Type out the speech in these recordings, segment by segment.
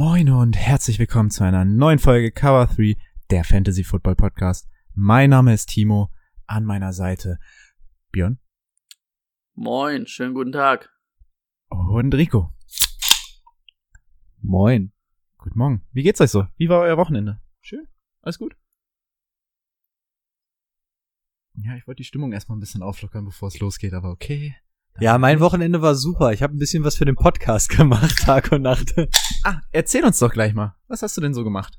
Moin und herzlich willkommen zu einer neuen Folge Cover 3, der Fantasy Football Podcast. Mein Name ist Timo, an meiner Seite Björn Moin, schönen guten Tag. und Rico. Moin. Guten Morgen. Wie geht's euch so? Wie war euer Wochenende? Schön? Alles gut? Ja, ich wollte die Stimmung erstmal ein bisschen auflockern, bevor es losgeht, aber okay. Ja, mein Wochenende war super. Ich habe ein bisschen was für den Podcast gemacht, Tag und Nacht. Ah, erzähl uns doch gleich mal. Was hast du denn so gemacht?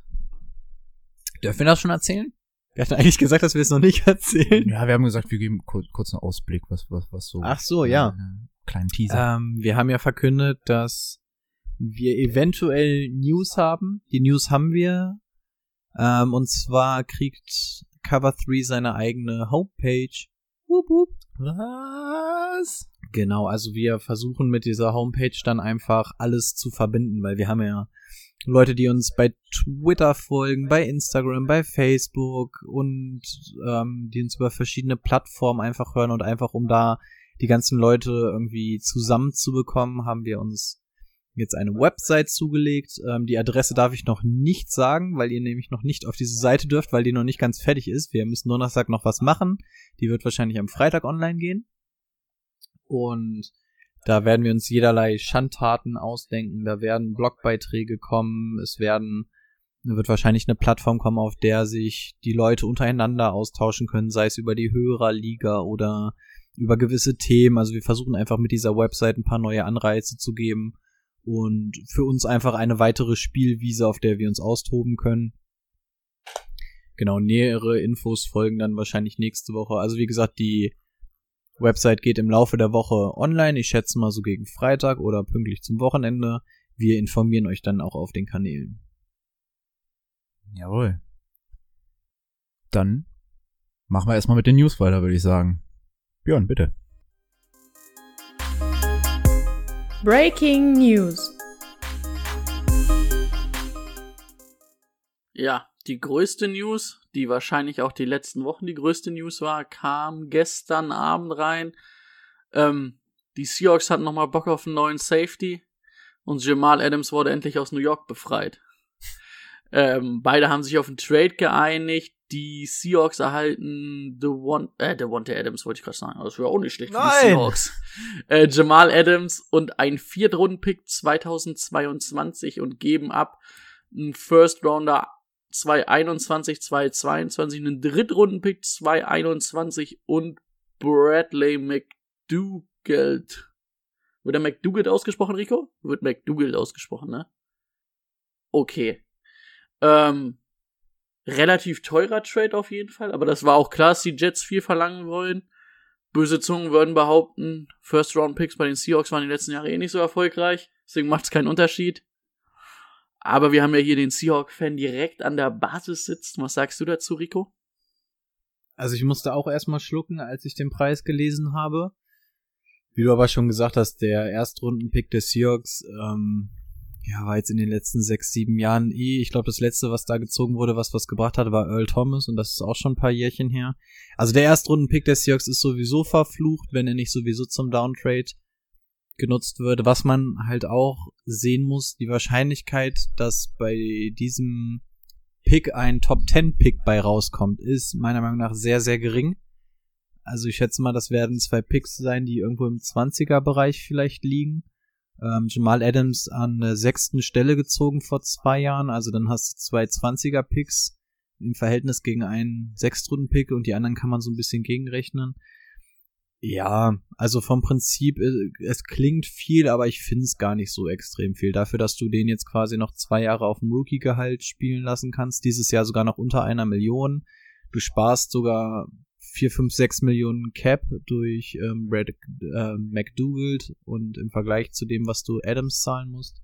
Dürfen wir das schon erzählen? Wir hatten eigentlich gesagt, dass wir es noch nicht erzählen. Ja, wir haben gesagt, wir geben kurz, kurz einen Ausblick, was, was, was so. Ach so, ja. Einen kleinen Teaser. Ähm, wir haben ja verkündet, dass wir eventuell News haben. Die News haben wir. Ähm, und zwar kriegt Cover 3 seine eigene Homepage. Wup, wup. was? Genau, also wir versuchen mit dieser Homepage dann einfach alles zu verbinden, weil wir haben ja Leute, die uns bei Twitter folgen, bei Instagram, bei Facebook und ähm, die uns über verschiedene Plattformen einfach hören und einfach um da die ganzen Leute irgendwie zusammenzubekommen, haben wir uns jetzt eine Website zugelegt. Ähm, die Adresse darf ich noch nicht sagen, weil ihr nämlich noch nicht auf diese Seite dürft, weil die noch nicht ganz fertig ist. Wir müssen Donnerstag noch was machen. Die wird wahrscheinlich am Freitag online gehen. Und da werden wir uns jederlei Schandtaten ausdenken. Da werden Blogbeiträge kommen. Es werden, wird wahrscheinlich eine Plattform kommen, auf der sich die Leute untereinander austauschen können, sei es über die Hörerliga oder über gewisse Themen. Also wir versuchen einfach mit dieser Website ein paar neue Anreize zu geben und für uns einfach eine weitere Spielwiese, auf der wir uns austoben können. Genau, nähere Infos folgen dann wahrscheinlich nächste Woche. Also wie gesagt, die Website geht im Laufe der Woche online. Ich schätze mal so gegen Freitag oder pünktlich zum Wochenende. Wir informieren euch dann auch auf den Kanälen. Jawohl. Dann machen wir erstmal mit den News weiter, würde ich sagen. Björn, bitte. Breaking News. Ja, die größte News, die wahrscheinlich auch die letzten Wochen die größte News war, kam gestern Abend rein. Ähm, die Seahawks hatten nochmal Bock auf einen neuen Safety und Jamal Adams wurde endlich aus New York befreit. Ähm, beide haben sich auf einen Trade geeinigt. Die Seahawks erhalten The One, äh, The One Adams wollte ich gerade sagen. Das wäre auch nicht schlecht für die Nein! Seahawks. Äh, Jamal Adams und ein Viertrunden-Pick 2022 und geben ab einen First Rounder 221, 222, einen Drittrunden-Pick 221 und Bradley McDougald. Wird der McDougald ausgesprochen, Rico? Wird McDougald ausgesprochen, ne? Okay. Ähm, relativ teurer Trade auf jeden Fall, aber das war auch klar, dass die Jets viel verlangen wollen. Böse Zungen würden behaupten, First-Round-Picks bei den Seahawks waren die letzten Jahre eh nicht so erfolgreich, deswegen macht es keinen Unterschied. Aber wir haben ja hier den Seahawk-Fan direkt an der Basis sitzen. Was sagst du dazu, Rico? Also ich musste auch erstmal schlucken, als ich den Preis gelesen habe. Wie du aber schon gesagt hast, der Erstrunden-Pick des Seahawks, ähm, ja, war jetzt in den letzten sechs, sieben Jahren eh. Ich glaube, das letzte, was da gezogen wurde, was was gebracht hatte, war Earl Thomas und das ist auch schon ein paar Jährchen her. Also der Erstrunden-Pick des Seahawks ist sowieso verflucht, wenn er nicht sowieso zum Downtrade genutzt würde. Was man halt auch sehen muss, die Wahrscheinlichkeit, dass bei diesem Pick ein Top 10 Pick bei rauskommt, ist meiner Meinung nach sehr, sehr gering. Also ich schätze mal, das werden zwei Picks sein, die irgendwo im 20er Bereich vielleicht liegen. Ähm, Jamal Adams an der sechsten Stelle gezogen vor zwei Jahren, also dann hast du zwei 20er Picks im Verhältnis gegen einen Sechstrunden-Pick und die anderen kann man so ein bisschen gegenrechnen. Ja, also vom Prinzip, äh, es klingt viel, aber ich finde es gar nicht so extrem viel. Dafür, dass du den jetzt quasi noch zwei Jahre auf dem Rookie-Gehalt spielen lassen kannst, dieses Jahr sogar noch unter einer Million. Du sparst sogar vier, fünf, sechs Millionen Cap durch ähm, Red, äh, McDougald und im Vergleich zu dem, was du Adams zahlen musst.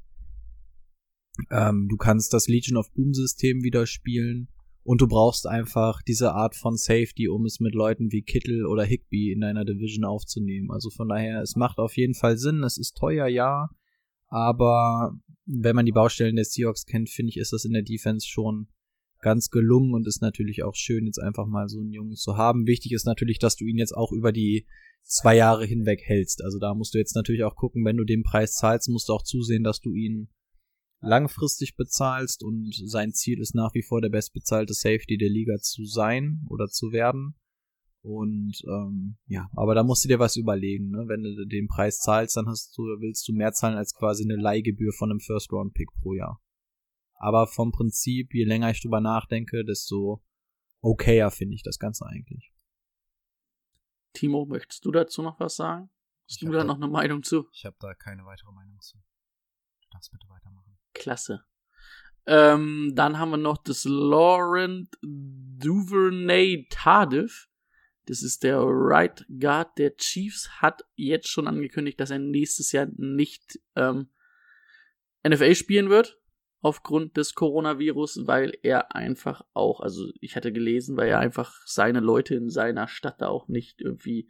Ähm, du kannst das Legion of Boom System wieder spielen und du brauchst einfach diese Art von Safety, um es mit Leuten wie Kittel oder Higby in deiner Division aufzunehmen. Also von daher, es macht auf jeden Fall Sinn. Es ist teuer, ja, aber wenn man die Baustellen der Seahawks kennt, finde ich, ist das in der Defense schon ganz gelungen und ist natürlich auch schön, jetzt einfach mal so einen Jungen zu haben. Wichtig ist natürlich, dass du ihn jetzt auch über die zwei Jahre hinweg hältst. Also da musst du jetzt natürlich auch gucken, wenn du den Preis zahlst, musst du auch zusehen, dass du ihn langfristig bezahlst und sein Ziel ist nach wie vor der bestbezahlte Safety der Liga zu sein oder zu werden. Und ähm, ja, aber da musst du dir was überlegen, ne? Wenn du den Preis zahlst, dann hast du, willst du mehr zahlen als quasi eine Leihgebühr von einem First-Round-Pick pro Jahr. Aber vom Prinzip, je länger ich drüber nachdenke, desto okayer finde ich das Ganze eigentlich. Timo, möchtest du dazu noch was sagen? Hast Ich du da- noch eine Meinung zu? Ich habe da keine weitere Meinung zu. Du darfst bitte weitermachen. Klasse. Ähm, dann haben wir noch das Laurent Duvernay Tardif. Das ist der Right Guard der Chiefs, hat jetzt schon angekündigt, dass er nächstes Jahr nicht ähm, NFL spielen wird, aufgrund des Coronavirus, weil er einfach auch, also ich hatte gelesen, weil er einfach seine Leute in seiner Stadt da auch nicht irgendwie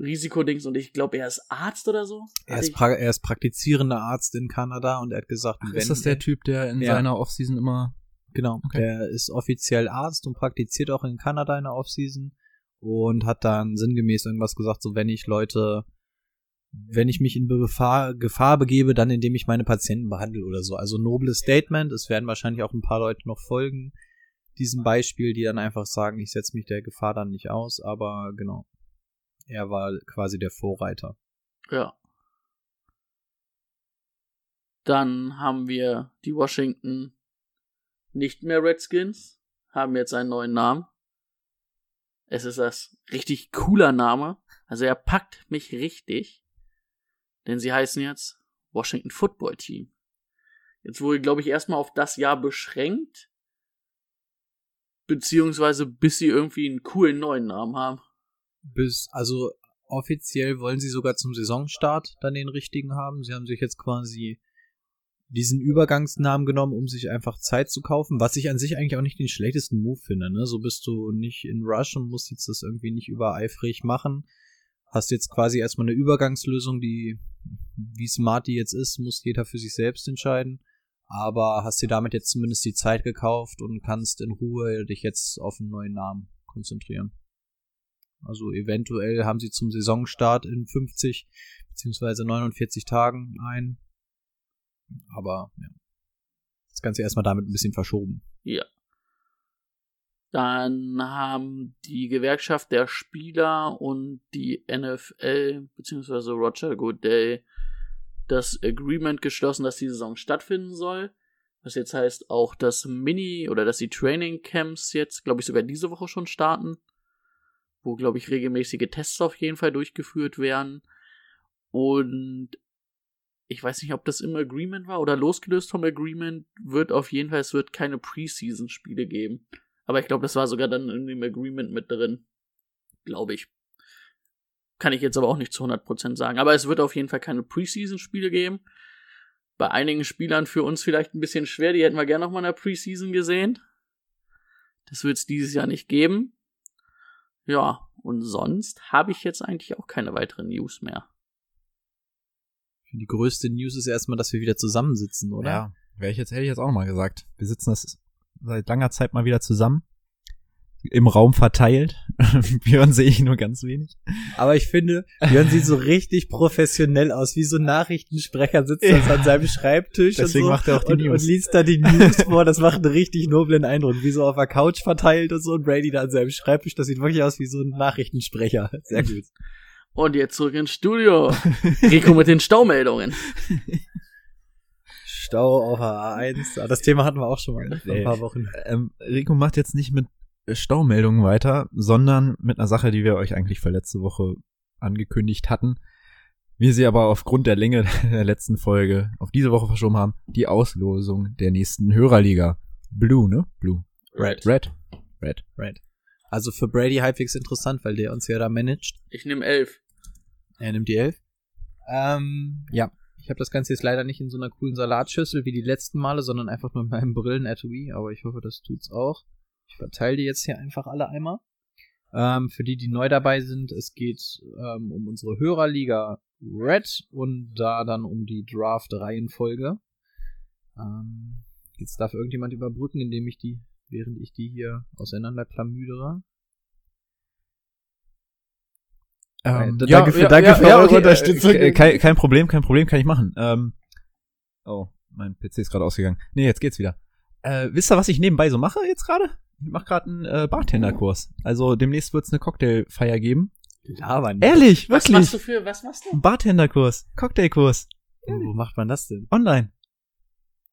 Risikodings und ich glaube, er ist Arzt oder so. Er ist, er ist praktizierender Arzt in Kanada und er hat gesagt, Ach, wenn ist das der Typ, der in Ja. seiner Offseason immer. Genau, Okay. der ist offiziell Arzt und praktiziert auch in Kanada in der Offseason und hat dann sinngemäß irgendwas gesagt, so wenn ich Leute, wenn ich mich in Gefahr, Gefahr begebe, dann indem ich meine Patienten behandle oder so. Also nobles Statement, es werden wahrscheinlich auch ein paar Leute noch folgen, diesem Beispiel, die dann einfach sagen, ich setze mich der Gefahr dann nicht aus, aber genau. Er war quasi der Vorreiter. Ja. Dann haben wir die Washington nicht mehr Redskins, haben jetzt einen neuen Namen. Es ist das richtig cooler Name. Also er packt mich richtig. Denn sie heißen jetzt Washington Football Team. Jetzt wohl, glaube ich, erstmal auf das Jahr beschränkt. Beziehungsweise bis sie irgendwie einen coolen neuen Namen haben. bis, also offiziell wollen sie sogar zum Saisonstart dann den richtigen haben. Sie haben sich jetzt quasi diesen Übergangsnamen genommen, um sich einfach Zeit zu kaufen, was ich an sich eigentlich auch nicht den schlechtesten Move finde. Ne? So bist du nicht in Rush und musst jetzt das irgendwie nicht übereifrig machen. Hast jetzt quasi erstmal eine Übergangslösung, die, wie smart die jetzt ist, muss jeder für sich selbst entscheiden. Aber hast dir damit jetzt zumindest die Zeit gekauft und kannst in Ruhe dich jetzt auf einen neuen Namen konzentrieren. Also eventuell haben sie zum Saisonstart in 50 beziehungsweise 49 Tagen ein. Aber ja. Das Ganze erstmal damit ein bisschen verschoben. Ja. Dann haben die Gewerkschaft der Spieler und die NFL beziehungsweise Roger Goodell das Agreement geschlossen, dass die Saison stattfinden soll. Was jetzt heißt auch, dass Mini oder dass die Training Camps jetzt, glaube ich, sogar diese Woche schon starten. Wo, glaube ich, regelmäßige Tests auf jeden Fall durchgeführt werden. Und ich weiß nicht, ob das im Agreement war oder losgelöst vom Agreement, wird auf jeden Fall, es wird keine Preseason-Spiele geben. Aber ich glaube, das war sogar dann in dem Agreement mit drin. Glaube ich. Kann ich jetzt aber auch nicht zu 100% sagen. Aber es wird auf jeden Fall keine Preseason-Spiele geben. Bei einigen Spielern für uns vielleicht ein bisschen schwer. Die hätten wir gerne noch mal in der Preseason gesehen. Das wird es dieses Jahr nicht geben. Ja, und sonst habe ich jetzt eigentlich auch keine weiteren News mehr. Die größte News ist erstmal, dass wir wieder zusammensitzen, oder? Ja, wäre ich jetzt, hätte ich jetzt auch noch mal gesagt. Wir sitzen das seit langer Zeit mal wieder zusammen. Im Raum verteilt. Björn sehe ich nur ganz wenig. Aber ich finde, Björn sieht so richtig professionell aus, wie so ein Nachrichtensprecher sitzt er so an seinem Schreibtisch Deswegen und so macht er auch die und, News. und liest da die News vor. Das macht einen richtig noblen Eindruck, wie so auf der Couch verteilt und so und Brady da an seinem Schreibtisch. Das sieht wirklich aus wie so ein Nachrichtensprecher. Sehr gut. Und jetzt zurück ins Studio. Rico mit den Staumeldungen. Stau auf der A1. Ah, Das Thema hatten wir auch schon mal ne? vor ein paar Wochen. Ähm, Rico macht jetzt nicht mit äh, Staumeldungen weiter, sondern mit einer Sache, die wir euch eigentlich für letzte Woche angekündigt hatten. Wir sie aber aufgrund der Länge der letzten Folge auf diese Woche verschoben haben, die Auslosung der nächsten Hörerliga. Blue, ne? Blue. Red. Red. Red. Right. Also für Brady halbwegs interessant, weil der uns ja da managt. Ich nehme elf. Er nimmt die 11. Ähm, ja. Ich habe das Ganze jetzt leider nicht in so einer coolen Salatschüssel wie die letzten Male, sondern einfach nur in meinem Brillen-Etui, aber ich hoffe, das tut's auch. Ich verteile die jetzt hier einfach alle einmal. Ähm, für die, die neu dabei sind, es geht ähm, um unsere Hörerliga Red und da dann um die Draft-Reihenfolge. Ähm, jetzt darf irgendjemand überbrücken, indem ich die, während ich die hier auseinanderklamüdere. Ähm, da- danke für- danke für eure Unterstützung. äh, kein, kein Problem, kein Problem, kann ich machen. Ähm, oh, mein PC ist gerade ausgegangen. Nee, jetzt geht's wieder. Äh, wisst ihr, was ich nebenbei so mache jetzt gerade? Ich mache gerade einen äh, Bartenderkurs. Also demnächst wird's eine Cocktailfeier geben. Labern. Ehrlich, Was wirklich. machst du für, was machst du? Ein Bartenderkurs, Cocktailkurs, wo macht man das denn? online.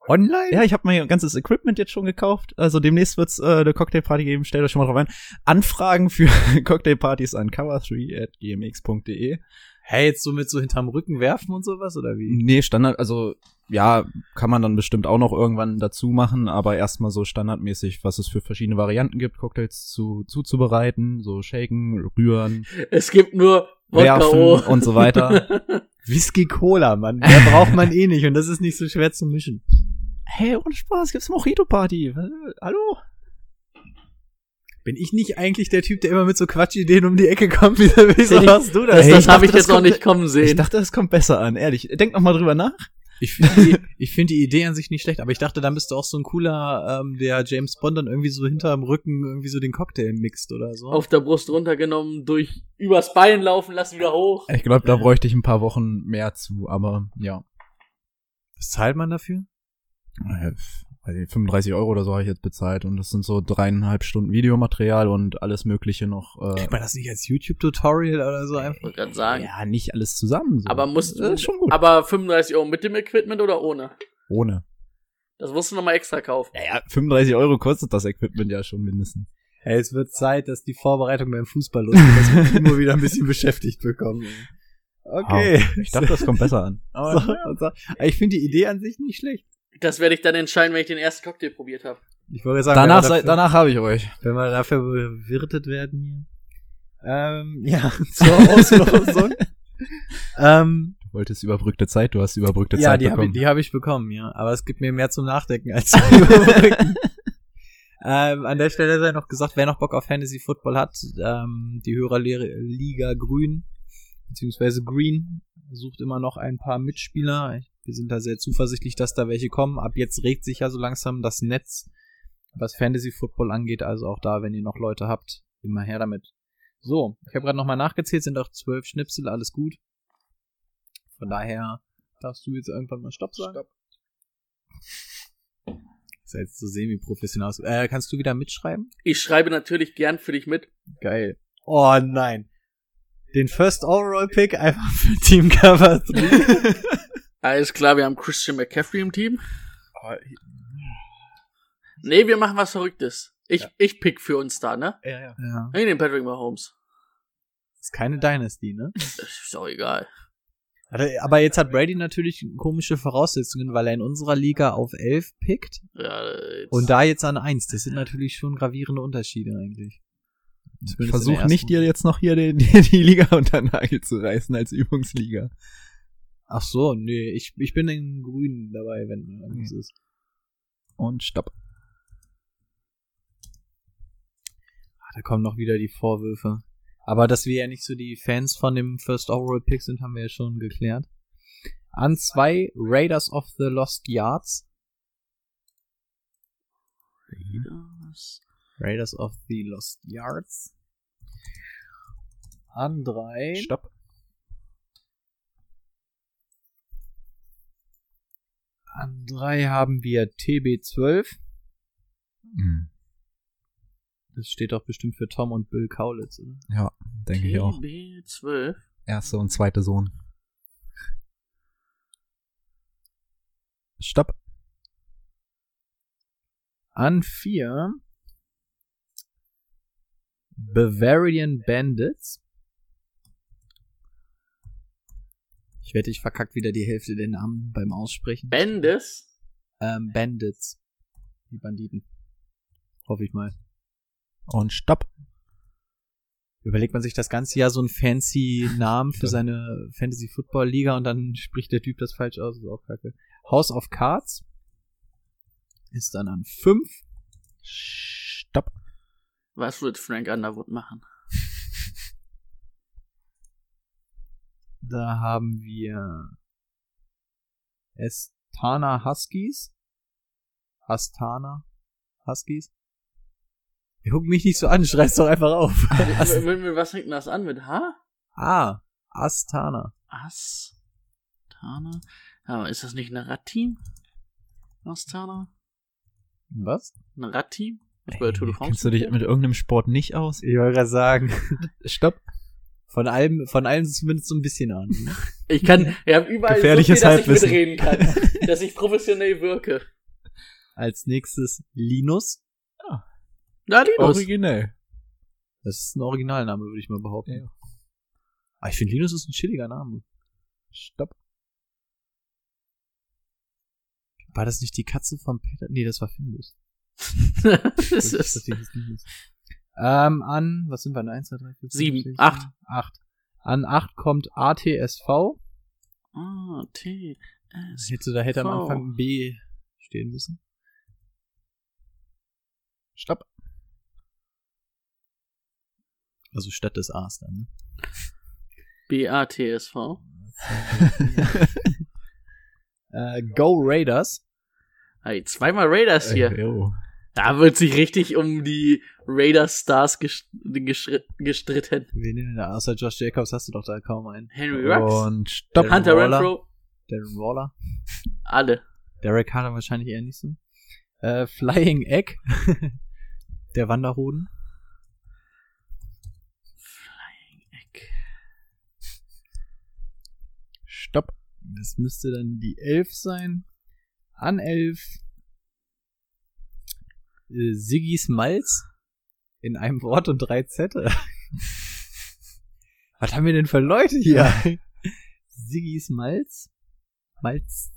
Online? Ja, ich habe mein ganzes Equipment jetzt schon gekauft. Also demnächst wird's äh, eine Cocktailparty geben. Stellt euch schon mal drauf ein. Anfragen für Cocktailpartys an cover3 at gmx.de. Hey, jetzt so mit so hinterm Rücken werfen und sowas, oder wie? Nee, Standard, also ja, kann man dann bestimmt auch noch irgendwann dazu machen, aber erstmal so standardmäßig, was es für verschiedene Varianten gibt, Cocktails zu zuzubereiten, so shaken, rühren, Es gibt nur werfen O. und so weiter. Whisky Cola, Mann. Der braucht man eh nicht und das ist nicht so schwer zu mischen. Hey, ohne Spaß, gibt's Mojito Party? Äh, Hallo? Bin ich nicht eigentlich der Typ, der immer mit so Quatschideen um die Ecke kommt? Wieso, wieso Hey, hast du das? Das, Ey, das ich habe ich das jetzt noch nicht kommen sehen. Ich dachte, das kommt besser an, ehrlich. Denk noch mal drüber nach. Ich finde die, ich find die Idee an sich nicht schlecht, aber ich dachte, dann bist du auch so ein cooler, ähm, der James Bond dann irgendwie so hinterm Rücken irgendwie so den Cocktail mixt oder so. Auf der Brust runtergenommen, durch übers Bein laufen lassen, wieder hoch. Ich glaube, da bräuchte ich ein paar Wochen mehr zu, aber ja. Was zahlt man dafür? Äh, weiß nicht, 35 Euro oder so habe ich jetzt bezahlt und das sind so dreieinhalb Stunden Videomaterial und alles mögliche noch. Äh, Kriegt man das nicht als YouTube-Tutorial oder so einfach? Ich sagen. ja, nicht alles zusammen. So. Aber musst das ist schon gut. Aber 35 Euro mit dem Equipment oder ohne? Ohne. Das musst du nochmal extra kaufen. Naja, 35 Euro kostet das Equipment ja schon mindestens. Hey, es wird Zeit, dass die Vorbereitung beim Fußball losgeht, dass wir Timo wieder ein bisschen beschäftigt bekommen. Okay. Ah, Ich dachte, das kommt besser an. Aber So, so. Aber ich finde die Idee an sich nicht schlecht. Das werde ich dann entscheiden, wenn ich den ersten Cocktail probiert habe. Ich wollte sagen, danach, dafür, danach habe ich euch. wenn wir dafür bewirtet werden hier. Ähm, ja, zur Auslosung. ähm, Du wolltest überbrückte Zeit, du hast überbrückte ja, Zeit die habe bekommen. ich, die hab ich bekommen, ja. Aber es gibt mir mehr zum Nachdenken als zum Überbrücken. ähm, an der Stelle sei noch gesagt, wer noch Bock auf Fantasy Football hat, ähm, die Hörerliga Grün, beziehungsweise Green, sucht immer noch ein paar Mitspieler. Wir sind da sehr zuversichtlich, dass da welche kommen. Ab jetzt regt sich ja so langsam das Netz, was Fantasy Football angeht. Also auch da, wenn ihr noch Leute habt, immer her damit. So, ich habe gerade nochmal nachgezählt, sind auch zwölf Schnipsel, alles gut. Von daher darfst du jetzt irgendwann mal Stopp sagen. Stopp. Das ist jetzt so semi-professionell. aus. Äh, kannst du wieder mitschreiben? Ich schreibe natürlich gern für dich mit. Geil. Oh nein. Den First Overall Pick einfach für Team Cover 3. Alles klar, wir haben Christian McCaffrey im Team. Nee, wir machen was Verrücktes. Ich, ich pick für uns da, ne? Ja, ja. ja. Ich nehme Patrick Mahomes. Ist keine Dynasty, ne? Das ist auch egal. Aber jetzt hat Brady natürlich komische Voraussetzungen, weil er in unserer Liga auf 11 pickt Ja, jetzt. und da jetzt an 1. Das sind natürlich schon gravierende Unterschiede eigentlich. Zumindest in Versuch nicht dir jetzt noch hier die, die, die Liga unter den Nagel zu reißen als Übungsliga. Ach so, nee, ich, ich bin in Grün dabei, wenn irgendwas ist. Und stopp. Ah, Da kommen noch wieder die Vorwürfe. Aber dass wir ja nicht so die Fans von dem First Overall Pick sind, haben wir ja schon geklärt. An zwei Raiders of the Lost Yards. Raiders of the Lost Yards. An drei. Stopp. An drei haben wir TB12. Hm. Das steht doch bestimmt für Tom und Bill Kaulitz, oder? Ja, denke ich auch. TB12. Erster und zweiter Sohn. Stopp. An vier Bavarian Bandits. Ich wette, ich verkack wieder die Hälfte der Namen beim Aussprechen. Bendis. ähm, Bandits. Die Banditen. Hoffe ich mal. Und stopp. überlegt man sich das ganze Jahr so einen fancy Namen für seine Fantasy Football Liga und dann spricht der Typ das falsch aus, ist auch kacke. House of Cards ist dann an 5. Stopp. Was wird Frank Underwood machen? Da haben wir Estana Huskies. Astana Huskies. Ihr guckt mich nicht so an, schreib's doch einfach auf. Mit, mit, mit, was fängt denn das an? Mit H? ah, Astana. Astana? Aber ist das nicht ein Radteam? Astana? Was? Ein Radteam? Was bei der Tour de France Kennst du dich mit irgendeinem Sport nicht aus? Ich wollte gerade sagen. Stopp. Von allem, von allem zumindest so ein bisschen an. Ich kann, ihr habt überall Gefährliches so viel, dass ich Halbwissen. mitreden kann. dass ich professionell wirke. Als nächstes Linus. Na, Linus. Originell. Das ist ein Originalname, würde ich mal behaupten. Ja. Aber ich finde Linus ist ein chilliger Name. Stopp. War das nicht die Katze von Peter? Nee, das war Findus. das Das ist, ist das Linus. Ähm, an, was sind wir? An 1, 2, 3, 4, 5, Sieben, 6, acht. 7, 8. An 8 kommt ATSV. T, S. Hätte, da hätte am. Anfang ein B stehen müssen. Stopp. Also statt des A's dann, ne? B-A-T-S-V. Äh, Go Raiders. Hey, zweimal Raiders hier. Äh. Da wird sich richtig um die Raiders Stars gest gestri- gestritten. Wen denn da? Außer Josh Jacobs hast du doch da kaum einen. Henry Rux, Und stopp. Hunter Waller. Renfro, Darren Waller. alle. Derek Carter wahrscheinlich eher nicht so. Äh, Flying Egg. Der Wanderhoden. Eck. Stopp. Das müsste dann die 11 sein. An 11. Äh, Siggis Malz. In einem Wort und drei Zettel. Was haben wir denn für Leute hier? Siggis Malz. Malz.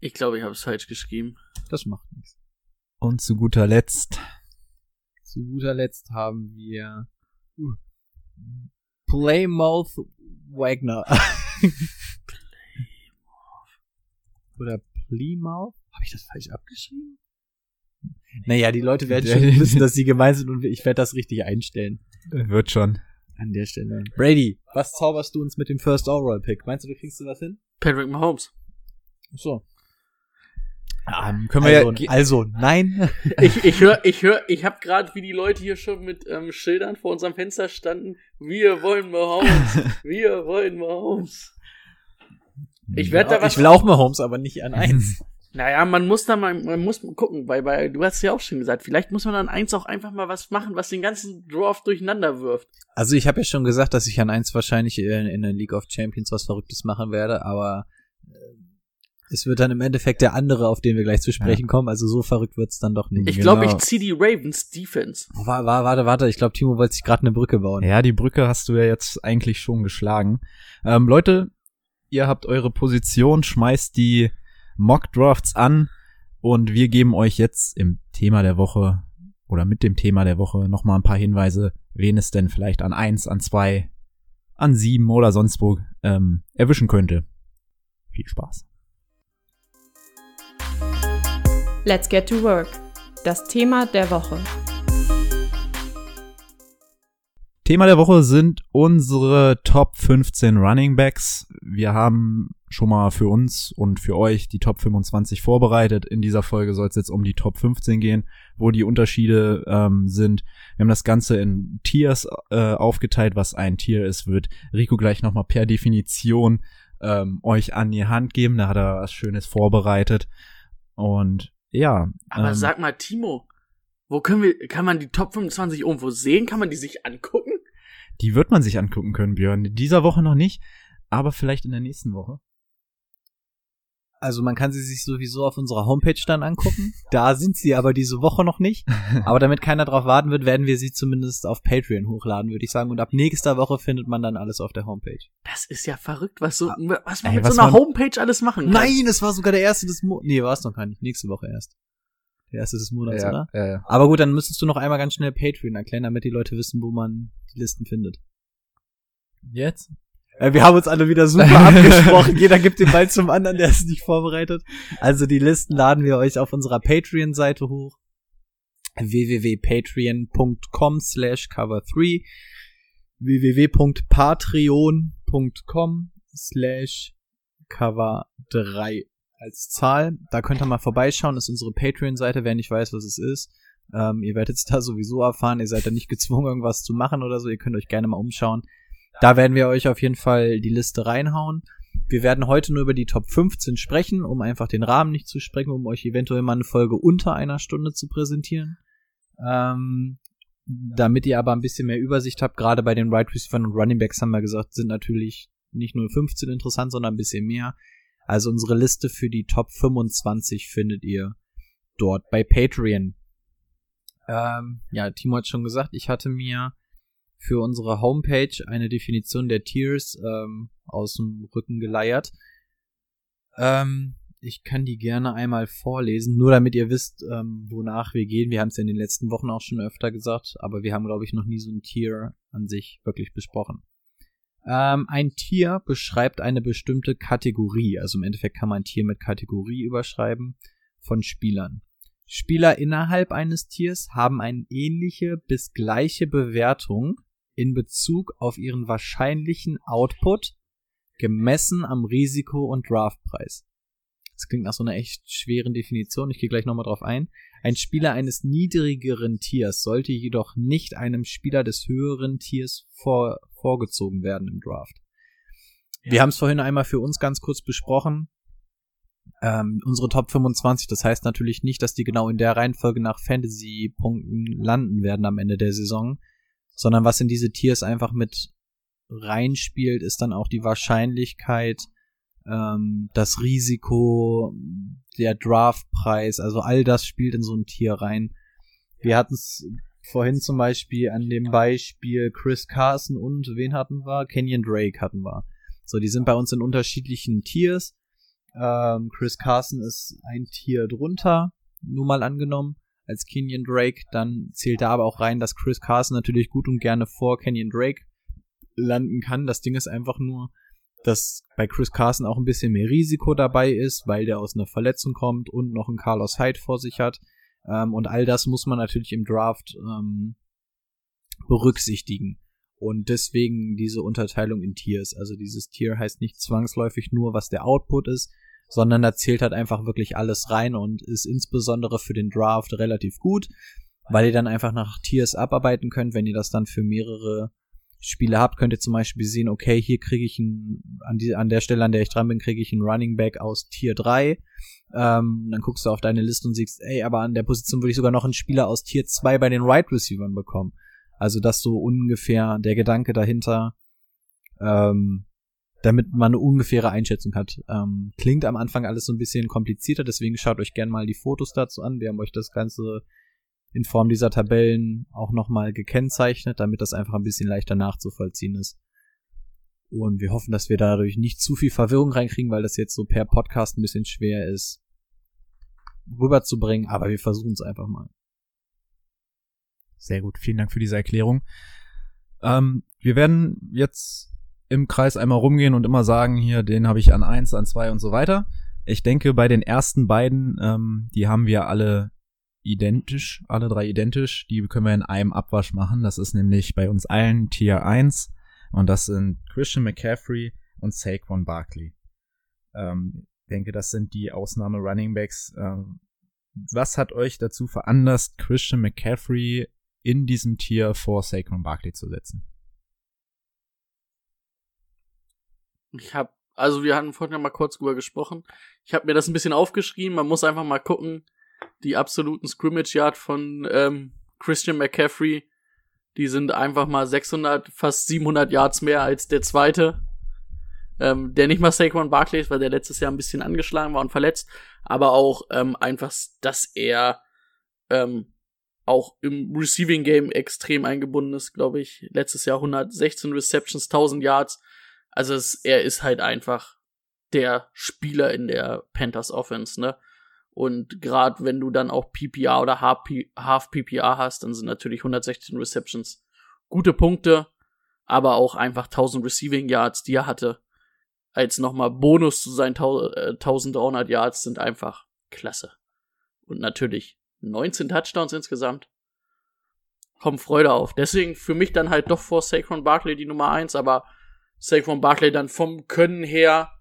Ich glaube, ich habe es falsch geschrieben. Das macht nichts. Und zu guter Letzt. Zu guter Letzt haben wir uh, Playmouth Wagner. Oder Plymouth? Habe ich das falsch abgeschrieben? Naja, die Leute werden schon wissen, dass sie gemein sind und ich werde das richtig einstellen. Wird schon. An der Stelle. Brady, was zauberst du uns mit dem First Overall Pick? Meinst du, du kriegst du was hin? Patrick Mahomes. Ach so. Ähm, können wir Also, ja, ge- also, nein. Ich, ich höre, ich höre, ich habe gerade, wie die Leute hier schon mit ähm, Schildern vor unserem Fenster standen. Wir wollen Mahomes. Wir wollen Mahomes. Ich werde da was. Ich will auch mal Holmes, aber nicht an eins. Naja, man muss da mal, man muss gucken, weil, weil du hast ja auch schon gesagt, vielleicht muss man an eins auch einfach mal was machen, was den ganzen Draft durcheinander wirft. Also ich habe ja schon gesagt, dass ich an eins wahrscheinlich in, in der League of Champions was Verrücktes machen werde, aber äh, es wird dann im Endeffekt der andere, auf den wir gleich zu sprechen kommen. Also so verrückt wird's dann doch nicht. Ich Genau. glaube, ich ziehe die Ravens Defense. Oh, wa- wa- warte, warte, ich glaube, Timo wollte sich gerade eine Brücke bauen. ja, die Brücke hast du ja jetzt eigentlich schon geschlagen. Ähm, Leute, ihr habt eure Position, schmeißt die Mock Drafts an und wir geben euch jetzt im Thema der Woche oder mit dem Thema der Woche nochmal ein paar Hinweise, wen es denn vielleicht an eins, an zwei, an sieben oder sonst wo ähm, erwischen könnte. Viel Spaß. Let's get to work. Das Thema der Woche. Thema der Woche sind unsere Top 15 Running Backs. Wir haben schon mal für uns und für euch die Top 25 vorbereitet. In dieser Folge soll es jetzt um die Top 15 gehen, wo die Unterschiede ähm, sind. Wir haben das Ganze in Tiers äh, aufgeteilt. Was ein Tier ist, wird Rico gleich nochmal per Definition ähm, euch an die Hand geben. Da hat er was Schönes vorbereitet. Und ja. Aber ähm, sag mal, Timo, wo können wir, kann man die Top 25 irgendwo sehen? Kann man die sich angucken? Die wird man sich angucken können, Björn. In dieser Woche noch nicht, aber vielleicht in der nächsten Woche. Also man kann sie sich sowieso auf unserer Homepage dann angucken. Da sind sie aber diese Woche noch nicht. Aber damit keiner drauf warten wird, werden wir sie zumindest auf Patreon hochladen, würde ich sagen. Und ab nächster Woche findet man dann alles auf der Homepage. Das ist ja verrückt, was so, was man Ey, mit was so einer man- Homepage alles machen kann. Nein, es war sogar der erste des Mo Nee, war es noch gar nicht. Nächste Woche erst. Der erste des Monats, ja, oder? Ja, ja. Aber gut, dann müsstest du noch einmal ganz schnell Patreon erklären, damit die Leute wissen, wo man die Listen findet. Jetzt? Äh, wir haben uns alle wieder super abgesprochen. Jeder gibt den Ball zum anderen, der ist nicht vorbereitet. Also die Listen laden wir euch auf unserer Patreon-Seite hoch. www.patreon.com slash cover3 www.patreon.com slash cover3 als Zahl. Da könnt ihr mal vorbeischauen. Das ist unsere Patreon-Seite, wer nicht weiß, was es ist. Ähm, ihr werdet es da sowieso erfahren. Ihr seid da nicht gezwungen, irgendwas zu machen oder so. Ihr könnt euch gerne mal umschauen. Da werden wir euch auf jeden Fall die Liste reinhauen. Wir werden heute nur über die Top 15 sprechen, um einfach den Rahmen nicht zu sprengen, um euch eventuell mal eine Folge unter einer Stunde zu präsentieren. Ähm, damit ihr aber ein bisschen mehr Übersicht habt, gerade bei den Right Receivers und Running Backs haben wir gesagt, sind natürlich nicht nur 15 interessant, sondern ein bisschen mehr. Also unsere Liste für die Top 25 findet ihr dort bei Patreon. Ähm, ja, Timo hat schon gesagt, ich hatte mir für unsere Homepage eine Definition der Tiers ähm, aus dem Rücken geleiert. Ähm, ich kann die gerne einmal vorlesen, nur damit ihr wisst, ähm, wonach wir gehen. Wir haben es ja in den letzten Wochen auch schon öfter gesagt, aber wir haben, glaube ich, noch nie so ein Tier an sich wirklich besprochen. Ähm, ein Tier beschreibt eine bestimmte Kategorie, also im Endeffekt kann man ein Tier mit Kategorie überschreiben von Spielern. Spieler innerhalb eines Tiers haben eine ähnliche bis gleiche Bewertung in Bezug auf ihren wahrscheinlichen Output gemessen am Risiko und Draftpreis. Das klingt nach so einer echt schweren Definition. Ich gehe gleich nochmal drauf ein. Ein Spieler eines niedrigeren Tiers sollte jedoch nicht einem Spieler des höheren Tiers vor, vorgezogen werden im Draft. Wir haben es vorhin einmal für uns ganz kurz besprochen. Ähm, unsere Top 25, das heißt natürlich nicht, dass die genau in der Reihenfolge nach Fantasy-Punkten landen werden am Ende der Saison, sondern was in diese Tiers einfach mit reinspielt, ist dann auch die Wahrscheinlichkeit, ähm, das Risiko, der Draftpreis, also all das spielt in so ein Tier rein. Wir hatten es vorhin zum Beispiel an dem Beispiel Chris Carson und wen hatten wir? Kenyon Drake hatten wir. So, die sind bei uns in unterschiedlichen Tiers. Ähm, Chris Carson ist ein Tier drunter, nur mal angenommen, als Kenyon Drake. Dann zählt da aber auch rein, dass Chris Carson natürlich gut und gerne vor Kenyon Drake landen kann. Das Ding ist einfach nur, dass bei Chris Carson auch ein bisschen mehr Risiko dabei ist, weil der aus einer Verletzung kommt und noch einen Carlos Hyde vor sich hat. Ähm, und all das muss man natürlich im Draft ähm, berücksichtigen. Und deswegen diese Unterteilung in Tiers. Also dieses Tier heißt nicht zwangsläufig nur, was der Output ist, sondern da zählt halt einfach wirklich alles rein und ist insbesondere für den Draft relativ gut, weil ihr dann einfach nach Tiers abarbeiten könnt, wenn ihr das dann für mehrere Spiele habt, könnt ihr zum Beispiel sehen, okay, hier kriege ich einen, an, die, an der Stelle, an der ich dran bin, kriege ich einen Running Back aus Tier 3. Ähm, dann guckst du auf deine Liste und siehst, ey, aber an der Position würde ich sogar noch einen Spieler aus Tier 2 bei den Right Receivers bekommen. Also das so ungefähr der Gedanke dahinter, ähm, damit man eine ungefähre Einschätzung hat. Ähm, klingt am Anfang alles so ein bisschen komplizierter, deswegen schaut euch gerne mal die Fotos dazu an. Wir haben euch das Ganze in Form dieser Tabellen auch nochmal gekennzeichnet, damit das einfach ein bisschen leichter nachzuvollziehen ist. Und wir hoffen, dass wir dadurch nicht zu viel Verwirrung reinkriegen, weil das jetzt so per Podcast ein bisschen schwer ist rüberzubringen, aber wir versuchen es einfach mal. Sehr gut, vielen Dank für diese Erklärung. Ähm, wir werden jetzt im Kreis einmal rumgehen und immer sagen, hier, den habe ich an eins, an zwei und so weiter. Ich denke, bei den ersten beiden, ähm, die haben wir alle identisch, alle drei identisch. Die können wir in einem Abwasch machen. Das ist nämlich bei uns allen Tier 1 und das sind Christian McCaffrey und Saquon Barkley. Ähm, denke, das sind die Ausnahme Running Backs. Ähm, was hat euch dazu veranlasst, Christian McCaffrey in diesem Tier vor Saquon Barkley zu setzen? Ich habe, also wir hatten vorhin ja mal kurz drüber gesprochen. Ich habe mir das ein bisschen aufgeschrieben. Man muss einfach mal gucken, die absoluten Scrimmage Yard von ähm, Christian McCaffrey, die sind einfach mal 600, fast 700 Yards mehr als der zweite. Ähm, der nicht mal Saquon Barkley ist, weil der letztes Jahr ein bisschen angeschlagen war und verletzt, aber auch ähm, einfach, dass er ähm, auch im Receiving Game extrem eingebunden ist, glaube ich. Letztes Jahr 116 Receptions, 1000 Yards. Also es, er ist halt einfach der Spieler in der Panthers Offense, ne? Und gerade wenn du dann auch PPR oder Half PPR hast, dann sind natürlich 116 Receptions gute Punkte, aber auch einfach 1000 Receiving Yards, die er hatte, als nochmal Bonus zu seinen 1300 Yards sind einfach klasse. Und natürlich 19 Touchdowns insgesamt. Kommt Freude auf. Deswegen für mich dann halt doch vor Saquon Barkley die Nummer 1, aber Saquon Barkley dann vom Können her,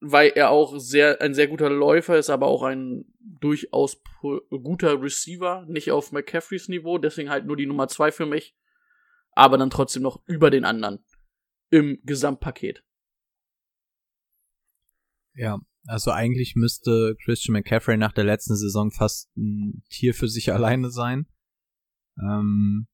weil er auch sehr, ein sehr guter Läufer ist, aber auch ein durchaus guter Receiver, nicht auf McCaffreys Niveau, deswegen halt nur die Nummer 2 für mich, aber dann trotzdem noch über den anderen im Gesamtpaket. Ja, also eigentlich müsste Christian McCaffrey nach der letzten Saison fast ein Tier für sich alleine sein. Ähm,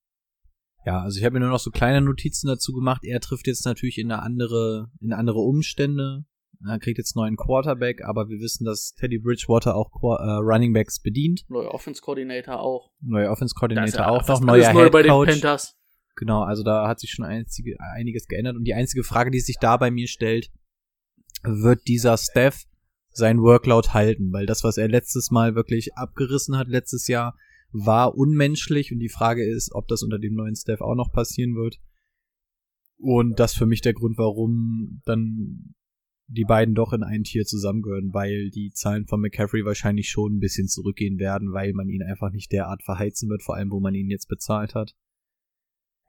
ja, also ich habe mir nur noch so kleine Notizen dazu gemacht. Er trifft jetzt natürlich in eine andere, in andere Umstände. Er kriegt jetzt neuen Quarterback, aber wir wissen, dass Teddy Bridgewater auch äh, Running Backs bedient. Neuer Offense Coordinator auch. Neuer Offense Coordinator ja auch noch. Neuer neu Head bei den. Panthers. Genau, also da hat sich schon einzige, einiges geändert. Und die einzige Frage, die sich da bei mir stellt, wird dieser Steph sein Workload halten? Weil das, was er letztes Mal wirklich abgerissen hat, letztes Jahr, war unmenschlich. Und die Frage ist, ob das unter dem neuen Steph auch noch passieren wird. Und das für mich der Grund, warum dann die beiden doch in ein Tier zusammengehören, weil die Zahlen von McCaffrey wahrscheinlich schon ein bisschen zurückgehen werden, weil man ihn einfach nicht derart verheizen wird, vor allem wo man ihn jetzt bezahlt hat.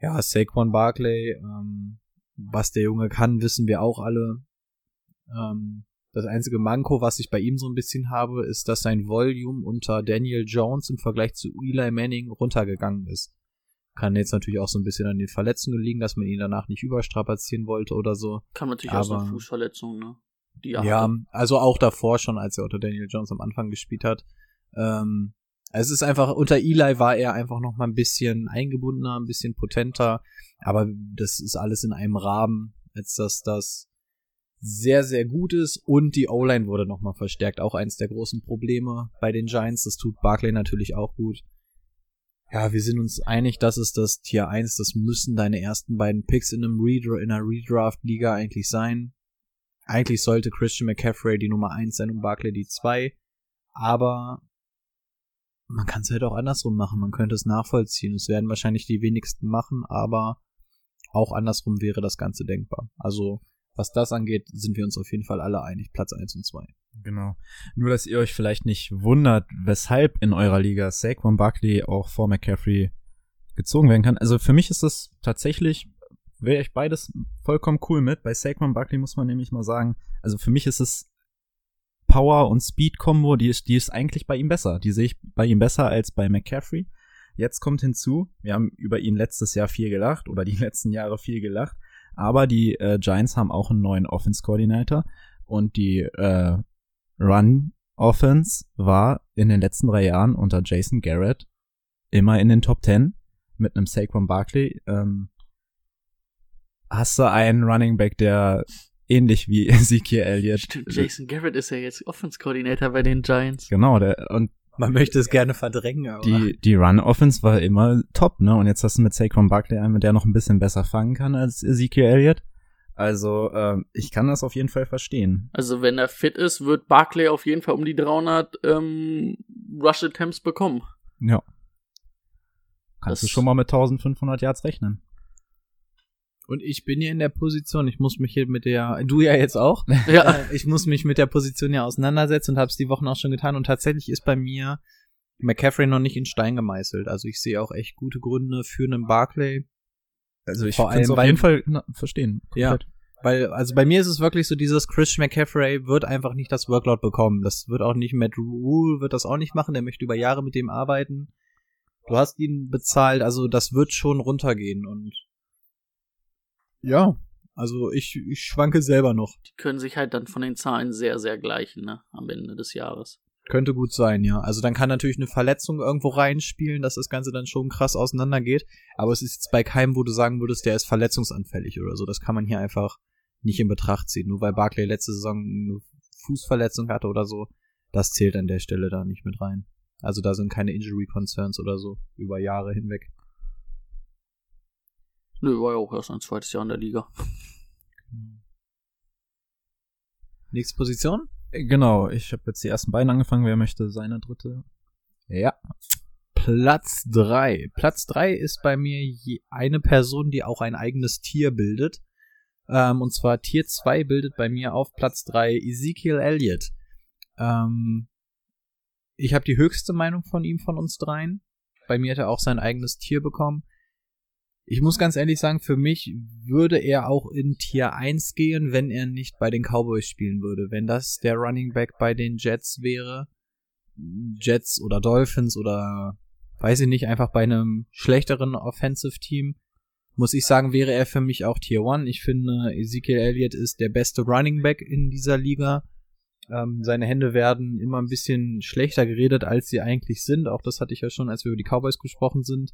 Ja, Saquon Barkley, ähm, was der Junge kann, wissen wir auch alle. Ähm, das einzige Manko, was ich bei ihm so ein bisschen habe, ist, dass sein Volume unter Daniel Jones im Vergleich zu Eli Manning runtergegangen ist. Kann jetzt natürlich auch so ein bisschen an den Verletzungen liegen, dass man ihn danach nicht überstrapazieren wollte oder so. Kann natürlich auch so Aber- eine Fußverletzung, ne? Die Ja, also auch davor schon, als er unter Daniel Jones am Anfang gespielt hat. Ähm, es ist einfach, unter Eli war er einfach noch mal ein bisschen eingebundener, ein bisschen potenter, aber das ist alles in einem Rahmen, als dass das sehr, sehr gut ist und die O-Line wurde noch mal verstärkt. Auch eins der großen Probleme bei den Giants. Das tut Barclay natürlich auch gut. Ja, wir sind uns einig, das ist das Tier 1. Das müssen deine ersten beiden Picks in einem Redra in einer Redraft-Liga eigentlich sein. Eigentlich sollte Christian McCaffrey die Nummer 1 sein und Barkley die 2. Aber man kann es halt auch andersrum machen. Man könnte es nachvollziehen. Es werden wahrscheinlich die wenigsten machen, aber auch andersrum wäre das Ganze denkbar. Also, was das angeht, sind wir uns auf jeden Fall alle einig. Platz 1 und 2. Genau. Nur, dass ihr euch vielleicht nicht wundert, weshalb in eurer Liga Saquon Barkley auch vor McCaffrey gezogen werden kann. Also für mich ist das tatsächlich, wäre ich beides vollkommen cool mit. Bei Saquon Barkley muss man nämlich mal sagen, also für mich ist es Power und Speed Combo, die ist, die ist eigentlich bei ihm besser. Die sehe ich bei ihm besser als bei McCaffrey. Jetzt kommt hinzu, wir haben über ihn letztes Jahr viel gelacht oder die letzten Jahre viel gelacht, aber die äh, Giants haben auch einen neuen Offense Coordinator und die äh, Run Offense war in den letzten drei Jahren unter Jason Garrett immer in den Top 10 mit einem Saquon Barkley. Ähm, hast du einen Running Back, der ähnlich wie Ezekiel Elliott. Stimmt, Jason Garrett ist ja jetzt Offense Coordinator bei den Giants. Genau, der, und Man möchte es gerne verdrängen, aber die, die Run-Offense war immer top, ne? Und jetzt hast du mit Saquon Barkley einen, der noch ein bisschen besser fangen kann als Ezekiel Elliott. Also, ähm, ich kann das auf jeden Fall verstehen. Also wenn er fit ist, wird Barkley auf jeden Fall um die 300 ähm, Rush Attempts bekommen. Ja. Kannst Das- du schon mal mit 1500 Yards rechnen. Und ich bin hier in der Position, ich muss mich hier mit der, du ja jetzt auch, Ja, äh, ich muss mich mit der Position ja auseinandersetzen und habe es die Wochen auch schon getan. Und tatsächlich ist bei mir McCaffrey noch nicht in Stein gemeißelt. Also ich sehe auch echt gute Gründe für einen Barclay. Also ich kann es auf jeden Fall na, verstehen. Ja. Komplett. Weil, also bei mir ist es wirklich so, dieses Christian McCaffrey wird einfach nicht das Workload bekommen. Das wird auch nicht, Matt Rule wird das auch nicht machen, der möchte über Jahre mit dem arbeiten. Du hast ihn bezahlt, also das wird schon runtergehen und ja, also ich, ich schwanke selber noch. die können sich halt dann von den Zahlen sehr, sehr gleichen, ne? Am Ende des Jahres. Könnte gut sein, ja. Also dann kann natürlich eine Verletzung irgendwo reinspielen, dass das Ganze dann schon krass auseinandergeht. Aber es ist jetzt bei keinem, wo du sagen würdest, der ist verletzungsanfällig oder so. Das kann man hier einfach nicht in Betracht ziehen. Nur weil Barclay letzte Saison eine Fußverletzung hatte oder so, das zählt an der Stelle da nicht mit rein. Also da sind keine Injury Concerns oder so über Jahre hinweg. Nö, war ja auch erst ein zweites Jahr in der Liga. Nächste Position? Genau, ich habe jetzt die ersten beiden angefangen. Wer möchte seine dritte? Ja. Platz drei. Platz drei ist bei mir je eine Person, die auch ein eigenes Tier bildet. Ähm, und zwar Tier 2 bildet bei mir auf Platz 3 Ezekiel Elliott. Ähm, ich habe die höchste Meinung von ihm von uns dreien. Bei mir hat er auch sein eigenes Tier bekommen. Ich muss ganz ehrlich sagen, für mich würde er auch in Tier 1 gehen, wenn er nicht bei den Cowboys spielen würde. Wenn das der Running Back bei den Jets wäre, Jets oder Dolphins oder weiß ich nicht, einfach bei einem schlechteren Offensive Team, muss ich sagen, wäre er für mich auch Tier 1. Ich finde, Ezekiel Elliott ist der beste Running Back in dieser Liga. Ähm, seine Hände werden immer ein bisschen schlechter geredet, als sie eigentlich sind. Auch das hatte ich ja schon, als wir über die Cowboys gesprochen sind,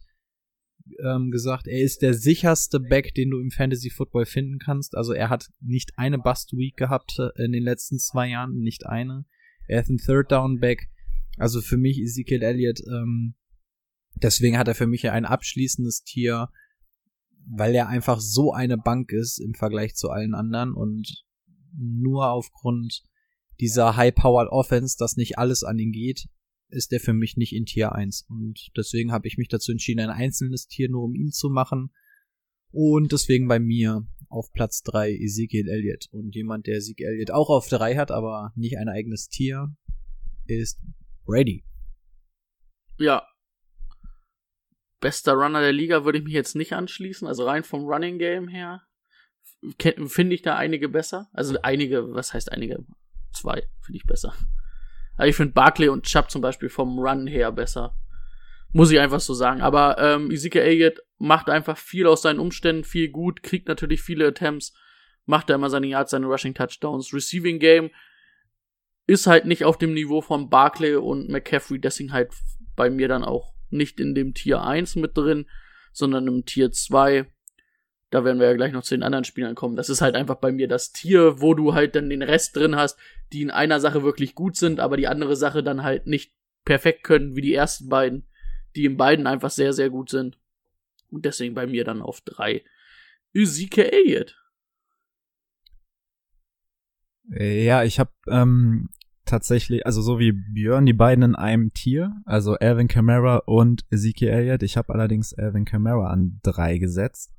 ähm, gesagt. Er ist der sicherste Back, den du im Fantasy Football finden kannst. Also er hat nicht eine Bust Week gehabt äh, in den letzten zwei Jahren, nicht eine. Er ist ein Third Down Back. Also für mich Ezekiel Elliott, ähm, deswegen hat er für mich ein abschließendes Tier weil er einfach so eine Bank ist im Vergleich zu allen anderen und nur aufgrund dieser High-Powered Offense, dass nicht alles an ihn geht, ist er für mich nicht in Tier 1. Und deswegen habe ich mich dazu entschieden, ein einzelnes Tier nur um ihn zu machen. Und deswegen bei mir auf Platz 3 Ezekiel Elliott. Und jemand, der Ezekiel Elliott auch auf 3 hat, aber nicht ein eigenes Tier, ist Brady. Ja, bester Runner der Liga würde ich mich jetzt nicht anschließen. Also rein vom Running Game her finde ich da einige besser. Also einige, was heißt einige? Zwei finde ich besser. Also ich finde Barkley und Chubb zum Beispiel vom Run her besser. Muss ich einfach so sagen. Aber ähm, Ezekiel Elliott macht einfach viel aus seinen Umständen, viel gut, kriegt natürlich viele Attempts, macht da immer seine Yards, seine Rushing Touchdowns. Receiving Game ist halt nicht auf dem Niveau von Barkley und McCaffrey, deswegen halt bei mir dann auch nicht in dem Tier 1 mit drin, sondern im Tier 2. Da werden wir ja gleich noch zu den anderen Spielern kommen. Das ist halt einfach bei mir das Tier, wo du halt dann den Rest drin hast, die in einer Sache wirklich gut sind, aber die andere Sache dann halt nicht perfekt können, wie die ersten beiden, die in beiden einfach sehr, sehr gut sind. Und deswegen bei mir dann auf 3. Ezekiel Elliott. Ja, ich habe ähm, tatsächlich, also so wie Björn, die beiden in einem Tier, also Alvin Kamara und Ezekiel Elliott. Ich habe allerdings Alvin Kamara an drei gesetzt.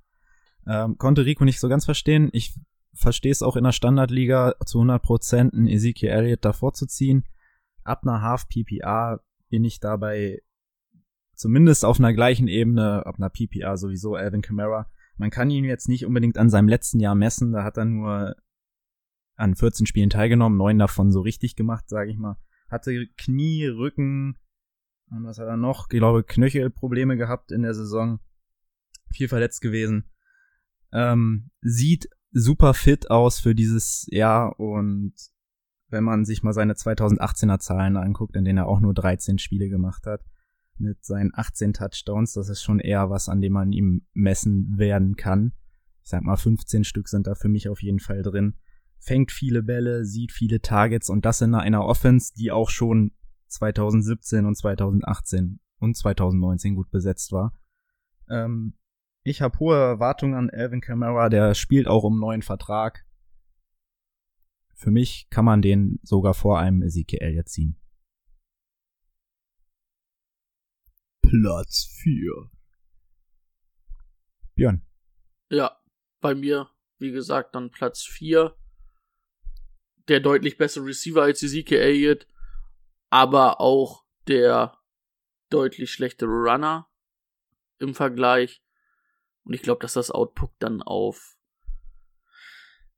Ähm, konnte Rico nicht so ganz verstehen. Ich verstehe es auch in der Standardliga zu 100 Prozent, einen Ezekiel Elliott davor zu ziehen. Ab einer Half PPA bin ich dabei zumindest auf einer gleichen Ebene, ab einer PPA sowieso Alvin Kamara. Man kann ihn jetzt nicht unbedingt an seinem letzten Jahr messen, da hat er nur an 14 Spielen teilgenommen, neun davon so richtig gemacht, sage ich mal. Hatte Knie, Rücken und was hat er noch? Ich glaube, Knöchelprobleme gehabt in der Saison. Viel verletzt gewesen. Ähm, sieht super fit aus für dieses Jahr und wenn man sich mal seine 2018er Zahlen anguckt, in denen er auch nur 13 Spiele gemacht hat, mit seinen 18 Touchdowns, das ist schon eher was, an dem man ihm messen werden kann. Ich sag mal, 15 Stück sind da für mich auf jeden Fall drin fängt viele Bälle, sieht viele Targets und das in einer Offense, die auch schon 2017 und 2018 und 2019 gut besetzt war. Ähm, ich habe hohe Erwartungen an Alvin Kamara, der spielt auch um neuen Vertrag. Für mich kann man den sogar vor einem Ezekiel Elliott ziehen. Platz 4. Björn. Ja, bei mir, wie gesagt, dann Platz 4 der deutlich bessere Receiver als Ezekiel Elliott, aber auch der deutlich schlechtere Runner im Vergleich. Und ich glaube, dass das Output dann auf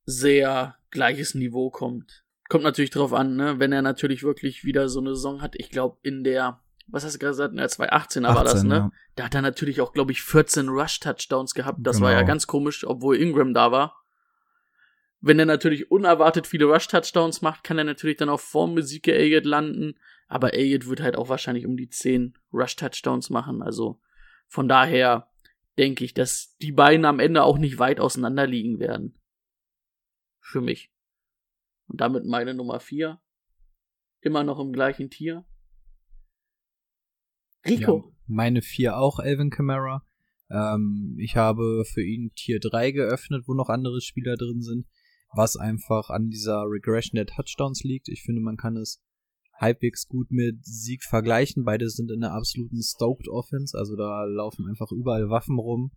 sehr gleiches Niveau kommt. Kommt natürlich drauf an, ne? Wenn er natürlich wirklich wieder so eine Saison hat, ich glaube, in der, was hast du gerade gesagt, in der 2018er 18, war das, ne? Ja. Da hat er natürlich auch, glaube ich, 14 Rush-Touchdowns gehabt. Das genau. war ja genau. ganz komisch, obwohl Ingram da war. Wenn er natürlich unerwartet viele Rush-Touchdowns macht, kann er natürlich dann auch vor Musike Elliott landen. Aber Elliott wird halt auch wahrscheinlich um die 10 Rush-Touchdowns machen. Also von daher denke ich, dass die beiden am Ende auch nicht weit auseinander liegen werden. Für mich. Und damit meine Nummer 4. Immer noch im gleichen Tier. Rico. Ja, meine 4 auch, Elvin Kamara. Ähm, ich habe für ihn Tier 3 geöffnet, wo noch andere Spieler drin sind. was einfach an dieser Regression der Touchdowns liegt. Ich finde, man kann es halbwegs gut mit Sieg vergleichen. Beide sind in der absoluten Stoked Offense, also da laufen einfach überall Waffen rum.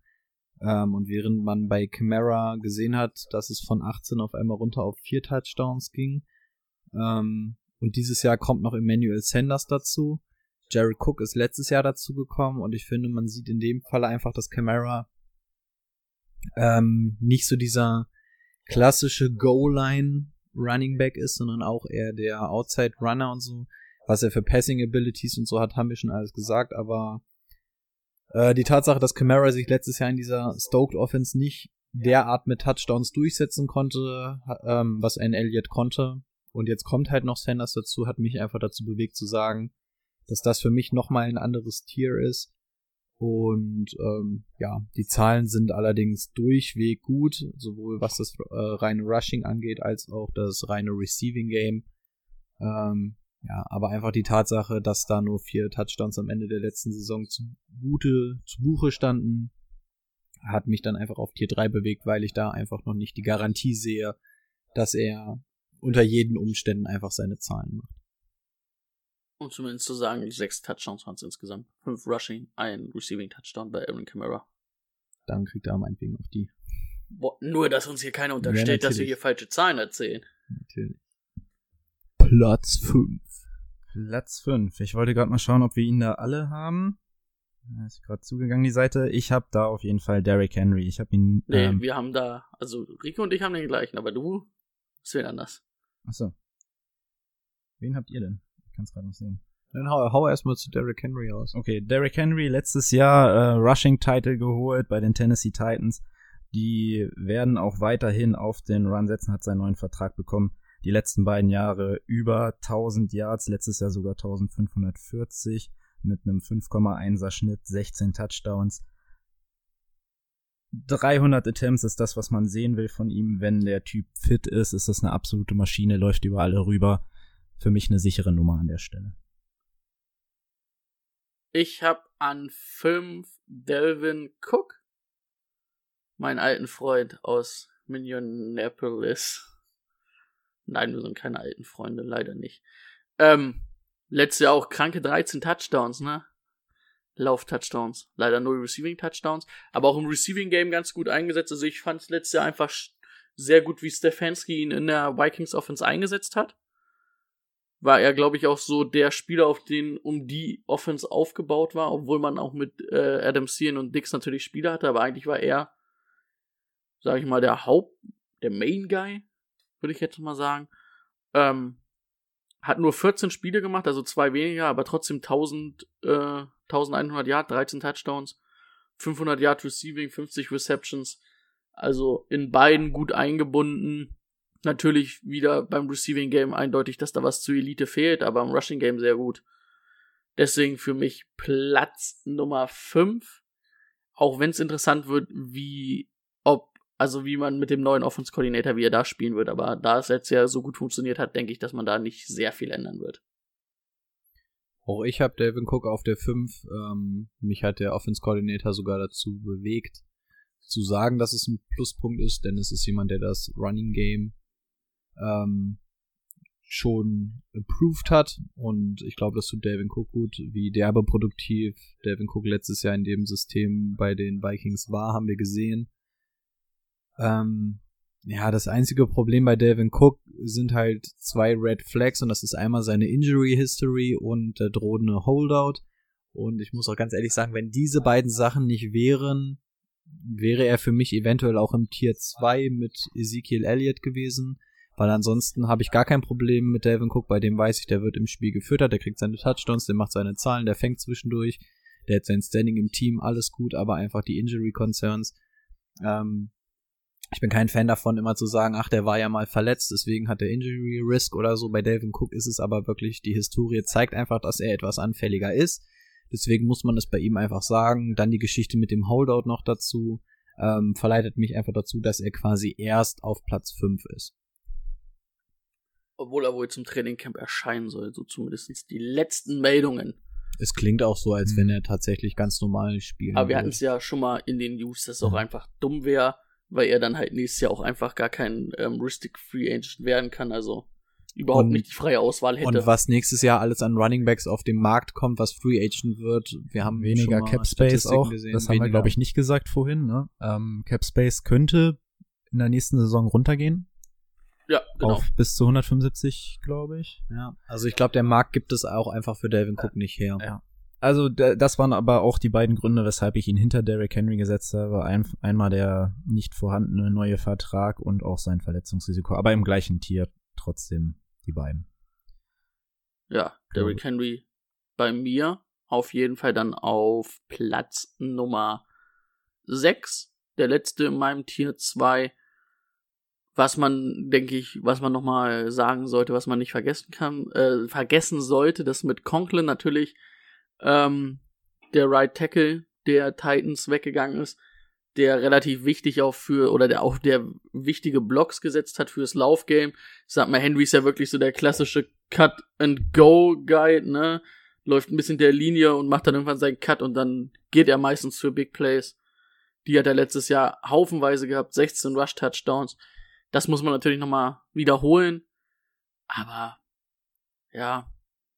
Ähm, und während man bei Camara gesehen hat, dass es von 18 auf einmal runter auf vier Touchdowns ging, ähm, und dieses Jahr kommt noch Emmanuel Sanders dazu. Jared Cook ist letztes Jahr dazu gekommen und ich finde, man sieht in dem Falle einfach, dass Camara ähm, nicht so dieser klassische Goal-Line Running Back ist, sondern auch eher der Outside Runner und so. Was er für Passing Abilities und so hat, haben wir schon alles gesagt, aber äh, die Tatsache, dass Camara sich letztes Jahr in dieser Stoked Offense nicht derart mit Touchdowns durchsetzen konnte, ähm, was ein Elliott konnte, und jetzt kommt halt noch Sanders dazu, hat mich einfach dazu bewegt zu sagen, dass das für mich nochmal ein anderes Tier ist. Und ähm, ja, die Zahlen sind allerdings durchweg gut, sowohl was das äh, reine Rushing angeht, als auch das reine Receiving Game. Ähm, ja, aber einfach die Tatsache, dass da nur vier Touchdowns am Ende der letzten Saison zu Gute, zu Buche standen, hat mich dann einfach auf Tier 3 bewegt, weil ich da einfach noch nicht die Garantie sehe, dass er unter jeden Umständen einfach seine Zahlen macht. Um zumindest zu sagen, sechs Touchdowns waren es insgesamt. Fünf Rushing, ein Receiving Touchdown bei Aaron Camara. Dann kriegt er meinetwegen auch die. Boah, nur, dass uns hier keiner unterstellt, ja, dass wir hier falsche Zahlen erzählen. Natürlich. Platz 5. Platz 5. Ich wollte gerade mal schauen, ob wir ihn da alle haben. Da ist gerade zugegangen, die Seite. Ich habe da auf jeden Fall Derrick Henry. Ich habe ihn. Nee, ähm, wir haben da, also Rico und ich haben den gleichen, aber du ist wen anders. Achso. Wen habt ihr denn? Kann es gerade noch sehen. Dann hau, hau erstmal zu Derrick Henry aus. Okay, Derrick Henry letztes Jahr äh, Rushing-Title geholt bei den Tennessee Titans. Die werden auch weiterhin auf den Run setzen, hat seinen neuen Vertrag bekommen. Die letzten beiden Jahre über 1000 Yards, letztes Jahr sogar 1540 mit einem 5,1er Schnitt, 16 Touchdowns. 300 Attempts ist das, was man sehen will von ihm. Wenn der Typ fit ist, ist das eine absolute Maschine, läuft über alle rüber. Für mich eine sichere Nummer an der Stelle. Ich habe an 5 Delvin Cook, meinen alten Freund aus Minneapolis. Nein, wir sind keine alten Freunde, leider nicht. Ähm, letztes Jahr auch kranke 13 Touchdowns, ne? Lauf-Touchdowns. Leider null Receiving-Touchdowns. Aber auch im Receiving-Game ganz gut eingesetzt. Also ich fand es letztes Jahr einfach sehr gut, wie Stefanski ihn in der Vikings Offense eingesetzt hat. War er, glaube ich, auch so der Spieler, auf den um die Offense aufgebaut war, obwohl man auch mit äh, Adam Sean und Dix natürlich Spieler hatte, aber eigentlich war er, sage ich mal, der Haupt, der Main Guy, würde ich jetzt mal sagen. Ähm, hat nur 14 Spiele gemacht, also zwei weniger, aber trotzdem 1000, äh, 1100 Yard, 13 Touchdowns, 500 Yard Receiving, 50 Receptions. Also in beiden gut eingebunden. Natürlich wieder beim Receiving Game eindeutig, dass da was zu Elite fehlt, aber im Rushing Game sehr gut. Deswegen für mich Platz Nummer 5. Auch wenn es interessant wird, wie, ob, also wie man mit dem neuen Offense Coordinator, wie er da spielen wird. Aber da es jetzt ja so gut funktioniert hat, denke ich, dass man da nicht sehr viel ändern wird. Auch ich habe Delvin Cook auf der 5. Ähm, mich hat der Offense Coordinator sogar dazu bewegt, zu sagen, dass es ein Pluspunkt ist, denn es ist jemand, der das Running Game ähm, schon improved hat und ich glaube, das tut Delvin Cook gut, wie derbe produktiv Delvin Cook letztes Jahr in dem System bei den Vikings war, haben wir gesehen. Ähm, ja, das einzige Problem bei Delvin Cook sind halt zwei Red Flags und das ist einmal seine Injury History und der drohende Holdout. Und ich muss auch ganz ehrlich sagen, wenn diese beiden Sachen nicht wären, wäre er für mich eventuell auch im Tier 2 mit Ezekiel Elliott gewesen. Weil ansonsten habe ich gar kein Problem mit Delvin Cook, bei dem weiß ich, der wird im Spiel gefüttert, der kriegt seine Touchdowns, der macht seine Zahlen, der fängt zwischendurch, der hat sein Standing im Team, alles gut, aber einfach die Injury Concerns. Ähm, ich bin kein Fan davon, immer zu sagen, ach, der war ja mal verletzt, deswegen hat der Injury Risk oder so. Bei Delvin Cook ist es aber wirklich, die Historie zeigt einfach, dass er etwas anfälliger ist. Deswegen muss man es bei ihm einfach sagen. Dann die Geschichte mit dem Holdout noch dazu, ähm, verleitet mich einfach dazu, dass er quasi erst auf Platz 5 ist. Obwohl er wohl zum Trainingcamp erscheinen soll, so zumindest die letzten Meldungen. Es klingt auch so, als wenn er tatsächlich ganz normal spielt. Aber wir hatten es ja schon mal in den News, dass es auch einfach dumm wäre, weil er dann halt nächstes Jahr auch einfach gar kein ähm, Ristic Free Agent werden kann, also überhaupt Und- nicht die freie Auswahl hätte. Und was nächstes Jahr alles an Running Backs auf den Markt kommt, was Free Agent wird, wir haben Weniger Cap Space auch. gesehen, das haben wir, weniger. glaube ich, nicht gesagt vorhin. Ne? Ähm, Cap Space könnte in der nächsten Saison runtergehen. Ja, genau. Auf bis zu 175, glaube ich. Ja, also ich glaube, der Markt gibt es auch einfach für Delvin Cook nicht her. Ja. Also da- das waren aber auch die beiden Gründe, weshalb ich ihn hinter Derrick Henry gesetzt habe. Ein, einmal der nicht vorhandene neue Vertrag und auch sein Verletzungsrisiko. Aber im gleichen Tier trotzdem die beiden. Ja, Derrick Henry bei mir auf jeden Fall dann auf Platz Nummer 6, der letzte in meinem Tier 2. Was man, denke ich, was man nochmal sagen sollte, was man nicht vergessen kann, äh, vergessen sollte, dass mit Conklin natürlich ähm, der Right Tackle der Titans weggegangen ist, der relativ wichtig auch für, oder der auch der wichtige Blocks gesetzt hat fürs Laufgame. Ich sag mal, Henry ist ja wirklich so der klassische Cut-and-Go-Guy, ne? Läuft ein bisschen der Linie und macht dann irgendwann seinen Cut und dann geht er meistens für Big Plays. Die hat er letztes Jahr haufenweise gehabt, 16 Rush-Touchdowns. Das muss man natürlich nochmal wiederholen. Aber, ja,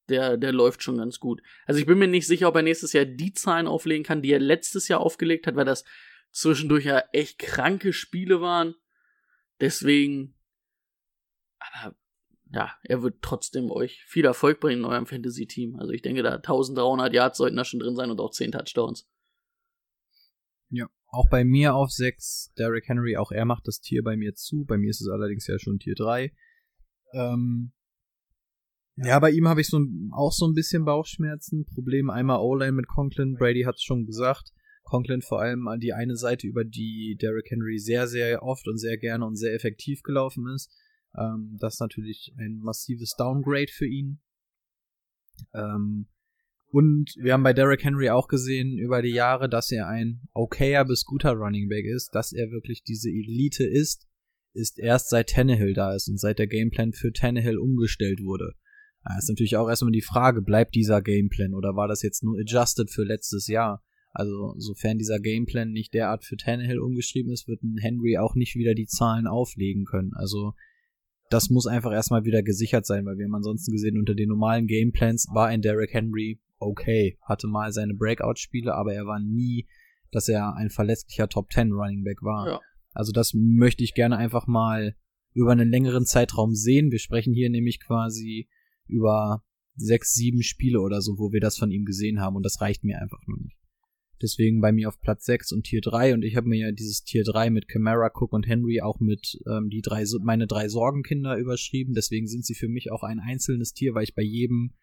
der, der läuft schon ganz gut. Also ich bin mir nicht sicher, ob er nächstes Jahr die Zahlen auflegen kann, die er letztes Jahr aufgelegt hat, weil das zwischendurch ja echt kranke Spiele waren. Deswegen, aber ja, er wird trotzdem euch viel Erfolg bringen in eurem Fantasy-Team. Also ich denke, da 1300 Yards sollten da schon drin sein und auch 10 Touchdowns. Ja. Auch bei mir auf 6, Derrick Henry, auch er macht das Tier bei mir zu. Bei mir ist es allerdings ja schon Tier 3. Ähm, ja, bei ihm habe ich so ein- auch so ein bisschen Bauchschmerzen. Problem einmal O-Line mit Conklin. Brady hat es schon gesagt. Conklin vor allem an die eine Seite, über die Derrick Henry sehr, sehr oft und sehr gerne und sehr effektiv gelaufen ist. Ähm, das ist natürlich ein massives Downgrade für ihn. Ähm, und wir haben bei Derrick Henry auch gesehen über die Jahre, dass er ein okayer bis guter Running Back ist, dass er wirklich diese Elite ist, ist erst seit Tannehill da ist und seit der Gameplan für Tannehill umgestellt wurde. Da ist natürlich auch erstmal die Frage, bleibt dieser Gameplan oder war das jetzt nur adjusted für letztes Jahr? Also, sofern dieser Gameplan nicht derart für Tannehill umgeschrieben ist, wird ein Henry auch nicht wieder die Zahlen auflegen können. Also, das muss einfach erstmal wieder gesichert sein, weil wir haben ansonsten gesehen, unter den normalen Gameplans war ein Derrick Henry okay, hatte mal seine Breakout-Spiele, aber er war nie, dass er ein verletzlicher Top 10 Running Back war. Ja. Also das möchte ich gerne einfach mal über einen längeren Zeitraum sehen. Wir sprechen hier nämlich quasi über sechs, sieben Spiele oder so, wo wir das von ihm gesehen haben und das reicht mir einfach nur nicht. Deswegen bei mir auf Platz 6 und Tier 3 und ich habe mir ja dieses Tier 3 mit Camara, Cook und Henry auch mit ähm, die drei meine drei Sorgenkinder überschrieben. Deswegen sind sie für mich auch ein einzelnes Tier, weil ich bei jedem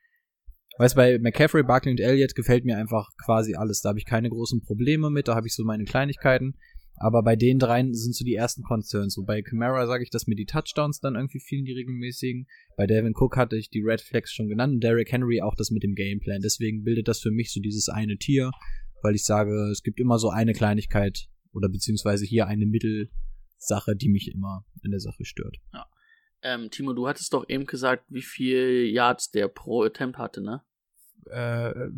Weißt bei McCaffrey, Barkley und Elliott gefällt mir einfach quasi alles. Da habe ich keine großen Probleme mit, da habe ich so meine Kleinigkeiten. Aber bei den dreien sind so die ersten Concerns. So bei Camara sage ich, dass mir die Touchdowns dann irgendwie fehlen, die regelmäßigen. Bei Devin Cook hatte ich die Red Flags schon genannt. Und Derrick Henry auch das mit dem Gameplan. Deswegen bildet das für mich so dieses eine Tier, weil ich sage, es gibt immer so eine Kleinigkeit oder beziehungsweise hier eine Mittelsache, die mich immer in der Sache stört. Ähm, Timo, du hattest doch eben gesagt, wie viel Yards der pro Attempt hatte, ne? Äh,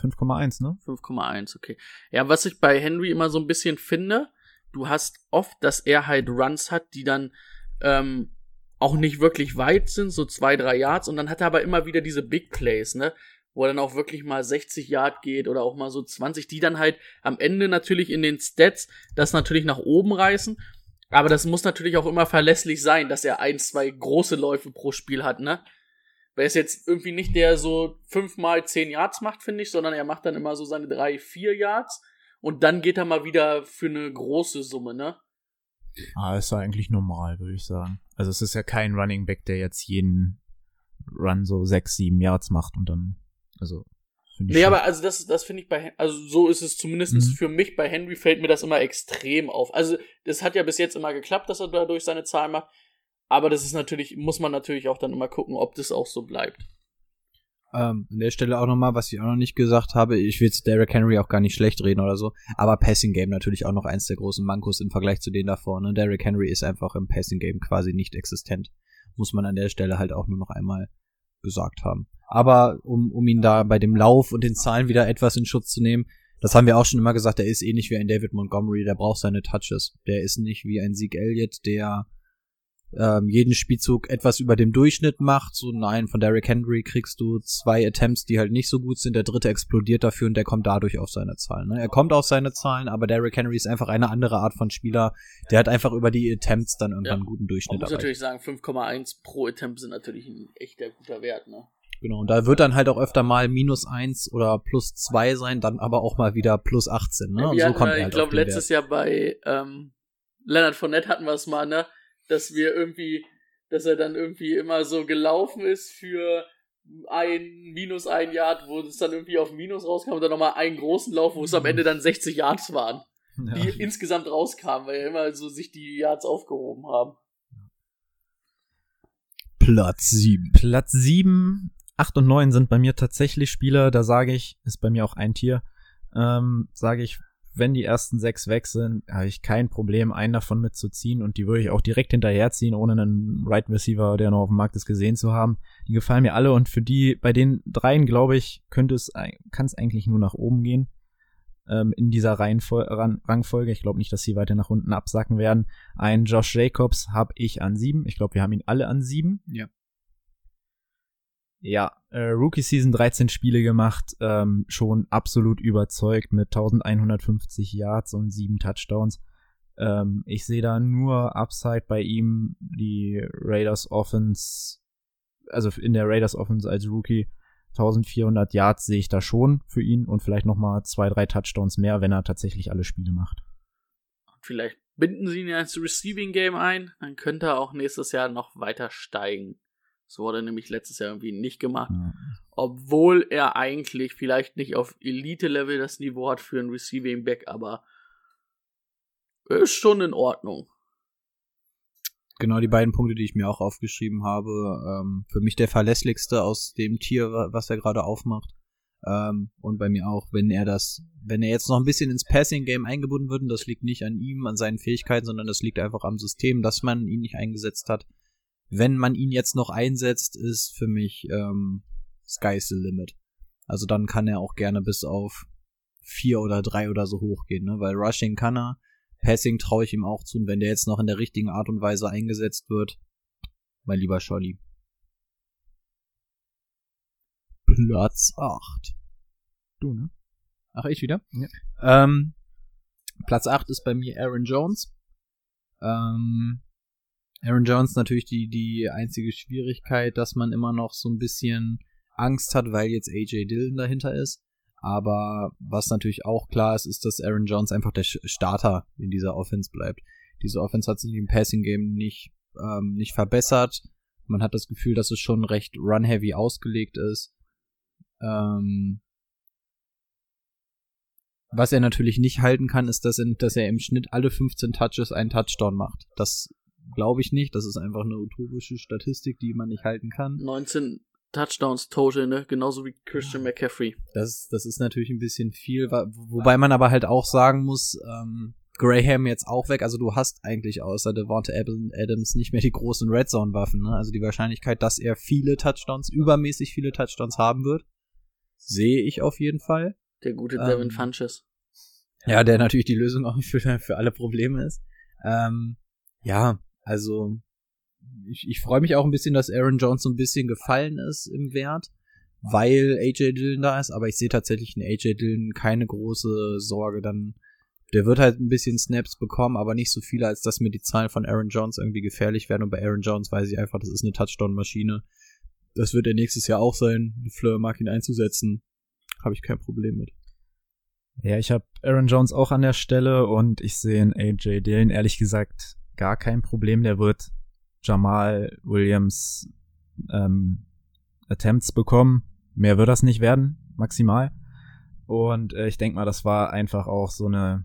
5,1, ne? 5,1, okay. Ja, was ich bei Henry immer so ein bisschen finde, du hast oft, dass er halt Runs hat, die dann ähm, auch nicht wirklich weit sind, so zwei, drei Yards, und dann hat er aber immer wieder diese Big Plays, ne? Wo er dann auch wirklich mal 60 Yard geht oder auch mal so 20, die dann halt am Ende natürlich in den Stats das natürlich nach oben reißen. Aber das muss natürlich auch immer verlässlich sein, dass er ein, zwei große Läufe pro Spiel hat, ne? Weil er ist jetzt irgendwie nicht der so fünfmal zehn Yards macht, finde ich, sondern er macht dann immer so seine drei, vier Yards und dann geht er mal wieder für eine große Summe, ne? Ah, ist ja eigentlich normal, würde ich sagen. Also es ist ja kein Running Back, der jetzt jeden Run so sechs, sieben Yards macht und dann, also finde ich Nee, schon- aber also das, das finde ich bei, also so ist es zumindest Mhm. für mich bei Henry fällt mir das immer extrem auf. Also das hat ja bis jetzt immer geklappt, dass er dadurch seine Zahlen macht. Aber das ist natürlich, muss man natürlich auch dann immer gucken, ob das auch so bleibt. Ähm, an der Stelle auch nochmal, was ich auch noch nicht gesagt habe, ich will jetzt Derrick Henry auch gar nicht schlecht reden oder so, aber Passing Game natürlich auch noch eins der großen Mankos im Vergleich zu denen davor. Ne? Derrick Henry ist einfach im Passing Game quasi nicht existent. Muss man an der Stelle halt auch nur noch einmal gesagt haben. Aber um, um ihn da bei dem Lauf und den Zahlen wieder etwas in Schutz zu nehmen, Das haben wir auch schon immer gesagt, der ist ähnlich wie ein David Montgomery, der braucht seine Touches. Der ist nicht wie ein Sieg Elliott, der ähm, jeden Spielzug etwas über dem Durchschnitt macht. So nein, von Derrick Henry kriegst du zwei Attempts, die halt nicht so gut sind. Der dritte explodiert dafür und der kommt dadurch auf seine Zahlen. Ne? Er kommt auf seine Zahlen, aber Derrick Henry ist einfach eine andere Art von Spieler. Der hat einfach über die Attempts dann irgendwann Ja. einen guten Durchschnitt Man muss erreicht. natürlich sagen, 5,1 pro Attempt sind natürlich ein echter guter Wert, ne? Genau, und da wird dann halt auch öfter mal minus eins oder plus zwei sein, dann aber auch mal wieder plus 18. Ne? Und wir so kommt er halt ich glaube, letztes Jahr bei ähm, Leonard Fournette hatten wir es mal, ne? Dass wir irgendwie, dass er dann irgendwie immer so gelaufen ist für ein minus ein Yard, wo es dann irgendwie auf Minus rauskam und dann nochmal einen großen Lauf, wo es am Ende dann 60 Yards waren, die insgesamt rauskamen, weil ja immer so sich die Yards aufgehoben haben. Platz 7. Platz 7, 8 und 9 sind bei mir tatsächlich Spieler, da sage ich, ist bei mir auch ein Tier, ähm, sage ich, wenn die ersten sechs weg sind, habe ich kein Problem, einen davon mitzuziehen und die würde ich auch direkt hinterherziehen, ohne einen Right Receiver, der noch auf dem Markt ist, gesehen zu haben. Die gefallen mir alle und für die, bei den dreien, glaube ich, könnte es, kann es eigentlich nur nach oben gehen ähm, in dieser Reihenfol Ran Rangfolge. Ich glaube nicht, dass sie weiter nach unten absacken werden. Ein Josh Jacobs habe ich an sieben. Ich glaube, wir haben ihn alle an sieben. Ja. Ja, äh, Rookie Season 13 Spiele gemacht, ähm, schon absolut überzeugt mit 1150 Yards und sieben Touchdowns. Ähm, ich sehe da nur Upside bei ihm, die Raiders Offense, also in der Raiders Offense als Rookie 1400 Yards sehe ich da schon für ihn und vielleicht noch mal zwei, drei Touchdowns mehr, wenn er tatsächlich alle Spiele macht. Vielleicht binden sie ihn ja ins Receiving Game ein, dann könnte er auch nächstes Jahr noch weiter steigen. Das wurde nämlich letztes Jahr irgendwie nicht gemacht. Ja. Obwohl er eigentlich vielleicht nicht auf Elite-Level das Niveau hat für ein Receiving Back, aber er ist schon in Ordnung. Genau die beiden Punkte, die ich mir auch aufgeschrieben habe. Ähm, für mich der verlässlichste aus dem Tier, wa- was er gerade aufmacht. Ähm, und bei mir auch, wenn er das, wenn er jetzt noch ein bisschen ins Passing-Game eingebunden wird, und das liegt nicht an ihm, an seinen Fähigkeiten, sondern das liegt einfach am System, dass man ihn nicht eingesetzt hat. Wenn man ihn jetzt noch einsetzt, ist für mich ähm, Sky's the limit. Also dann kann er auch gerne bis auf vier oder drei oder so hochgehen, ne? Weil Rushing kann er, Passing traue ich ihm auch zu. Und wenn der jetzt noch in der richtigen Art und Weise eingesetzt wird, mein lieber Scholli. Platz 8. Du, ne? Ach, ich wieder? Ja. Ähm, Platz 8 ist bei mir Aaron Jones. Ähm, Aaron Jones natürlich die, die einzige Schwierigkeit, dass man immer noch so ein bisschen Angst hat, weil jetzt AJ Dillon dahinter ist. Aber was natürlich auch klar ist, ist, dass Aaron Jones einfach der Starter in dieser Offense bleibt. Diese Offense hat sich im Passing Game nicht, ähm, nicht verbessert. Man hat das Gefühl, dass es schon recht run-heavy ausgelegt ist. Ähm, was er natürlich nicht halten kann, ist, dass er, dass er im Schnitt alle 15 Touches einen Touchdown macht. Das glaube ich nicht. Das ist einfach eine utopische Statistik, die man nicht halten kann. 19 Touchdowns total, ne? Genauso wie Christian McCaffrey. Das, das ist natürlich ein bisschen viel, wobei man aber halt auch sagen muss, ähm, Graham jetzt auch weg, also du hast eigentlich außer Devonta Adams nicht mehr die großen Red Zone Waffen, ne? Also die Wahrscheinlichkeit, dass er viele Touchdowns, übermäßig viele Touchdowns haben wird, sehe ich auf jeden Fall. Der gute Ähm, Devin Funches. Ja, der natürlich die Lösung auch für, für alle Probleme ist. Ähm, ja, also ich, ich freue mich auch ein bisschen, dass Aaron Jones so ein bisschen gefallen ist im Wert, weil AJ Dillon da ist, aber ich sehe tatsächlich in AJ Dillon keine große Sorge. Dann, der wird halt ein bisschen Snaps bekommen, aber nicht so viele, als dass mir die Zahlen von Aaron Jones irgendwie gefährlich werden. Und bei Aaron Jones weiß ich einfach, das ist eine Touchdown-Maschine. Das wird er nächstes Jahr auch sein. Fleur mag ihn einzusetzen. Habe ich kein Problem mit. Ja, ich habe Aaron Jones auch an der Stelle und ich sehe in AJ Dillon ehrlich gesagt gar kein Problem. Der wird Jamal Williams ähm, Attempts bekommen. Mehr wird das nicht werden, maximal. Und äh, ich denke mal, das war einfach auch so eine,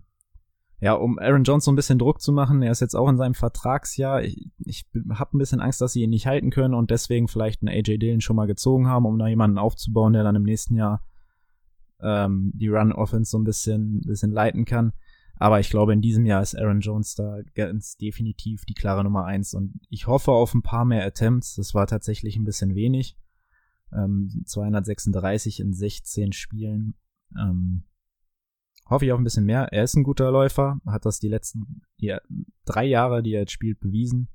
ja, um Aaron Jones so ein bisschen Druck zu machen. Er ist jetzt auch in seinem Vertragsjahr. Ich, ich habe ein bisschen Angst, dass sie ihn nicht halten können und deswegen vielleicht einen AJ Dillon schon mal gezogen haben, um da jemanden aufzubauen, der dann im nächsten Jahr ähm, die Run-Offense so ein bisschen, bisschen leiten kann. Aber ich glaube, in diesem Jahr ist Aaron Jones da ganz definitiv die klare Nummer eins. Und ich hoffe auf ein paar mehr Attempts. Das war tatsächlich ein bisschen wenig. Ähm, 236 in 16 Spielen. Ähm, hoffe ich auf ein bisschen mehr. Er ist ein guter Läufer, hat das die letzten die, drei Jahre, die er jetzt spielt, bewiesen.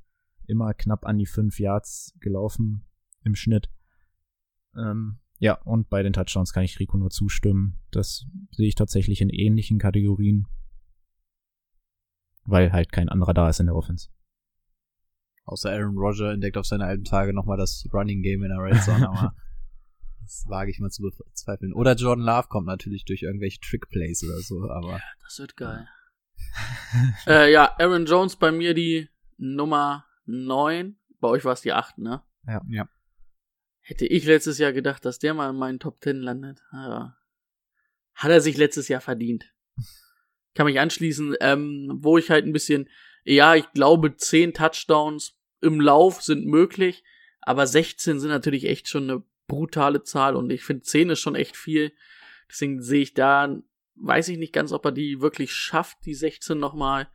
Immer knapp an die fünf Yards gelaufen im Schnitt. Ähm, ja, und bei den Touchdowns kann ich Rico nur zustimmen. Das sehe ich tatsächlich in ähnlichen Kategorien. Weil halt kein anderer da ist in der Offense. Außer Aaron Rodger entdeckt auf seine alten Tage nochmal das Running Game in der Red Zone, aber das wage ich mal zu bezweifeln. Oder Jordan Love kommt natürlich durch irgendwelche Trick-Plays oder so, aber. Das wird geil. äh, ja, Aaron Jones bei mir die Nummer 9. Bei euch war es die 8, ne? Ja. Ja. Hätte ich letztes Jahr gedacht, dass der mal in meinen Top 10 landet. Ja. Hat er sich letztes Jahr verdient. Kann mich anschließen, ähm, wo ich halt ein bisschen, ja, ich glaube, 10 Touchdowns im Lauf sind möglich, aber 16 sind natürlich echt schon eine brutale Zahl und ich finde 10 ist schon echt viel. Deswegen sehe ich da, weiß ich nicht ganz, ob er die wirklich schafft, die 16 nochmal.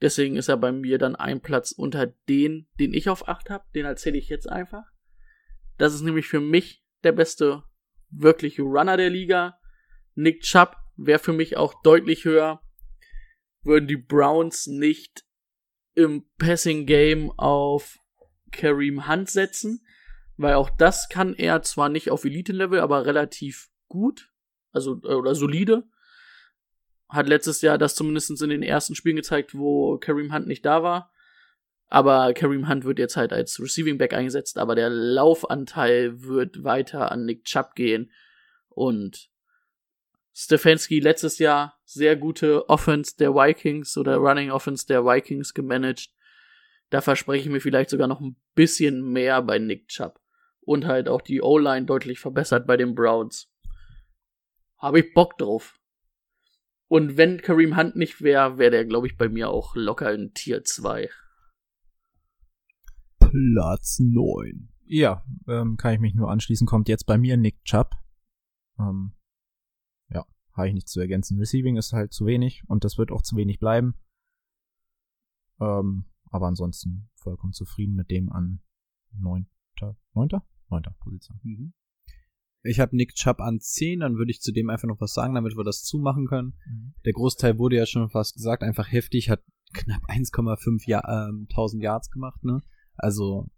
Deswegen ist er bei mir dann ein Platz unter den, den ich auf 8 habe. Den erzähle ich jetzt einfach. Das ist nämlich für mich der beste wirkliche Runner der Liga. Nick Chubb wäre für mich auch deutlich höher. Würden die Browns nicht im Passing Game auf Kareem Hunt setzen, weil auch das kann er zwar nicht auf Elite-Level, aber relativ gut, also äh, oder solide. Hat letztes Jahr das zumindest in den ersten Spielen gezeigt, wo Kareem Hunt nicht da war. Aber Kareem Hunt wird jetzt halt als Receiving Back eingesetzt, aber der Laufanteil wird weiter an Nick Chubb gehen. Und Stefanski letztes Jahr sehr gute Offense der Vikings oder Running Offense der Vikings gemanagt. Da verspreche ich mir vielleicht sogar noch ein bisschen mehr bei Nick Chubb. Und halt auch die O-Line deutlich verbessert bei den Browns. Habe ich Bock drauf. Und wenn Kareem Hunt nicht wäre, wäre der, glaube ich, bei mir auch locker in Tier 2. Platz 9. Ja, ähm, kann ich mich nur anschließen. Kommt jetzt bei mir Nick Chubb. Ähm, habe ich nichts zu ergänzen. Receiving ist halt zu wenig und das wird auch zu wenig bleiben. Ähm, aber ansonsten vollkommen zufrieden mit dem an neunter, neunter, neunter Position. Mhm. Ich habe Nick Chubb an 10, dann würde ich zu dem einfach noch was sagen, damit wir das zumachen können. Mhm. Der Großteil wurde ja schon fast gesagt, einfach heftig, hat knapp 1,5 ja ähm, 1000 Yards gemacht, ne? Also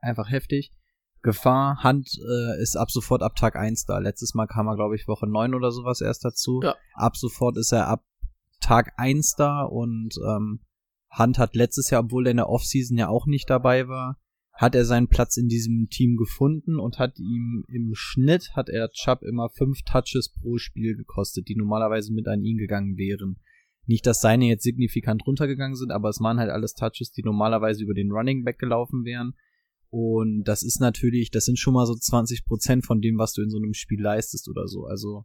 einfach heftig. Gefahr, Hand äh, ist ab sofort ab Tag 1 da. Letztes Mal kam er, glaube ich, Woche 9 oder sowas erst dazu. Ja. Ab sofort ist er ab Tag 1 da und ähm, Hand hat letztes Jahr, obwohl er in der Offseason ja auch nicht dabei war, hat er seinen Platz in diesem Team gefunden und hat ihm im Schnitt hat er Chubb immer fünf Touches pro Spiel gekostet, die normalerweise mit an ihn gegangen wären. Nicht, dass seine jetzt signifikant runtergegangen sind, aber es waren halt alles Touches, die normalerweise über den Running Back gelaufen wären. Und das ist natürlich, das sind schon mal so 20 Prozent von dem, was du in so einem Spiel leistest oder so. Also,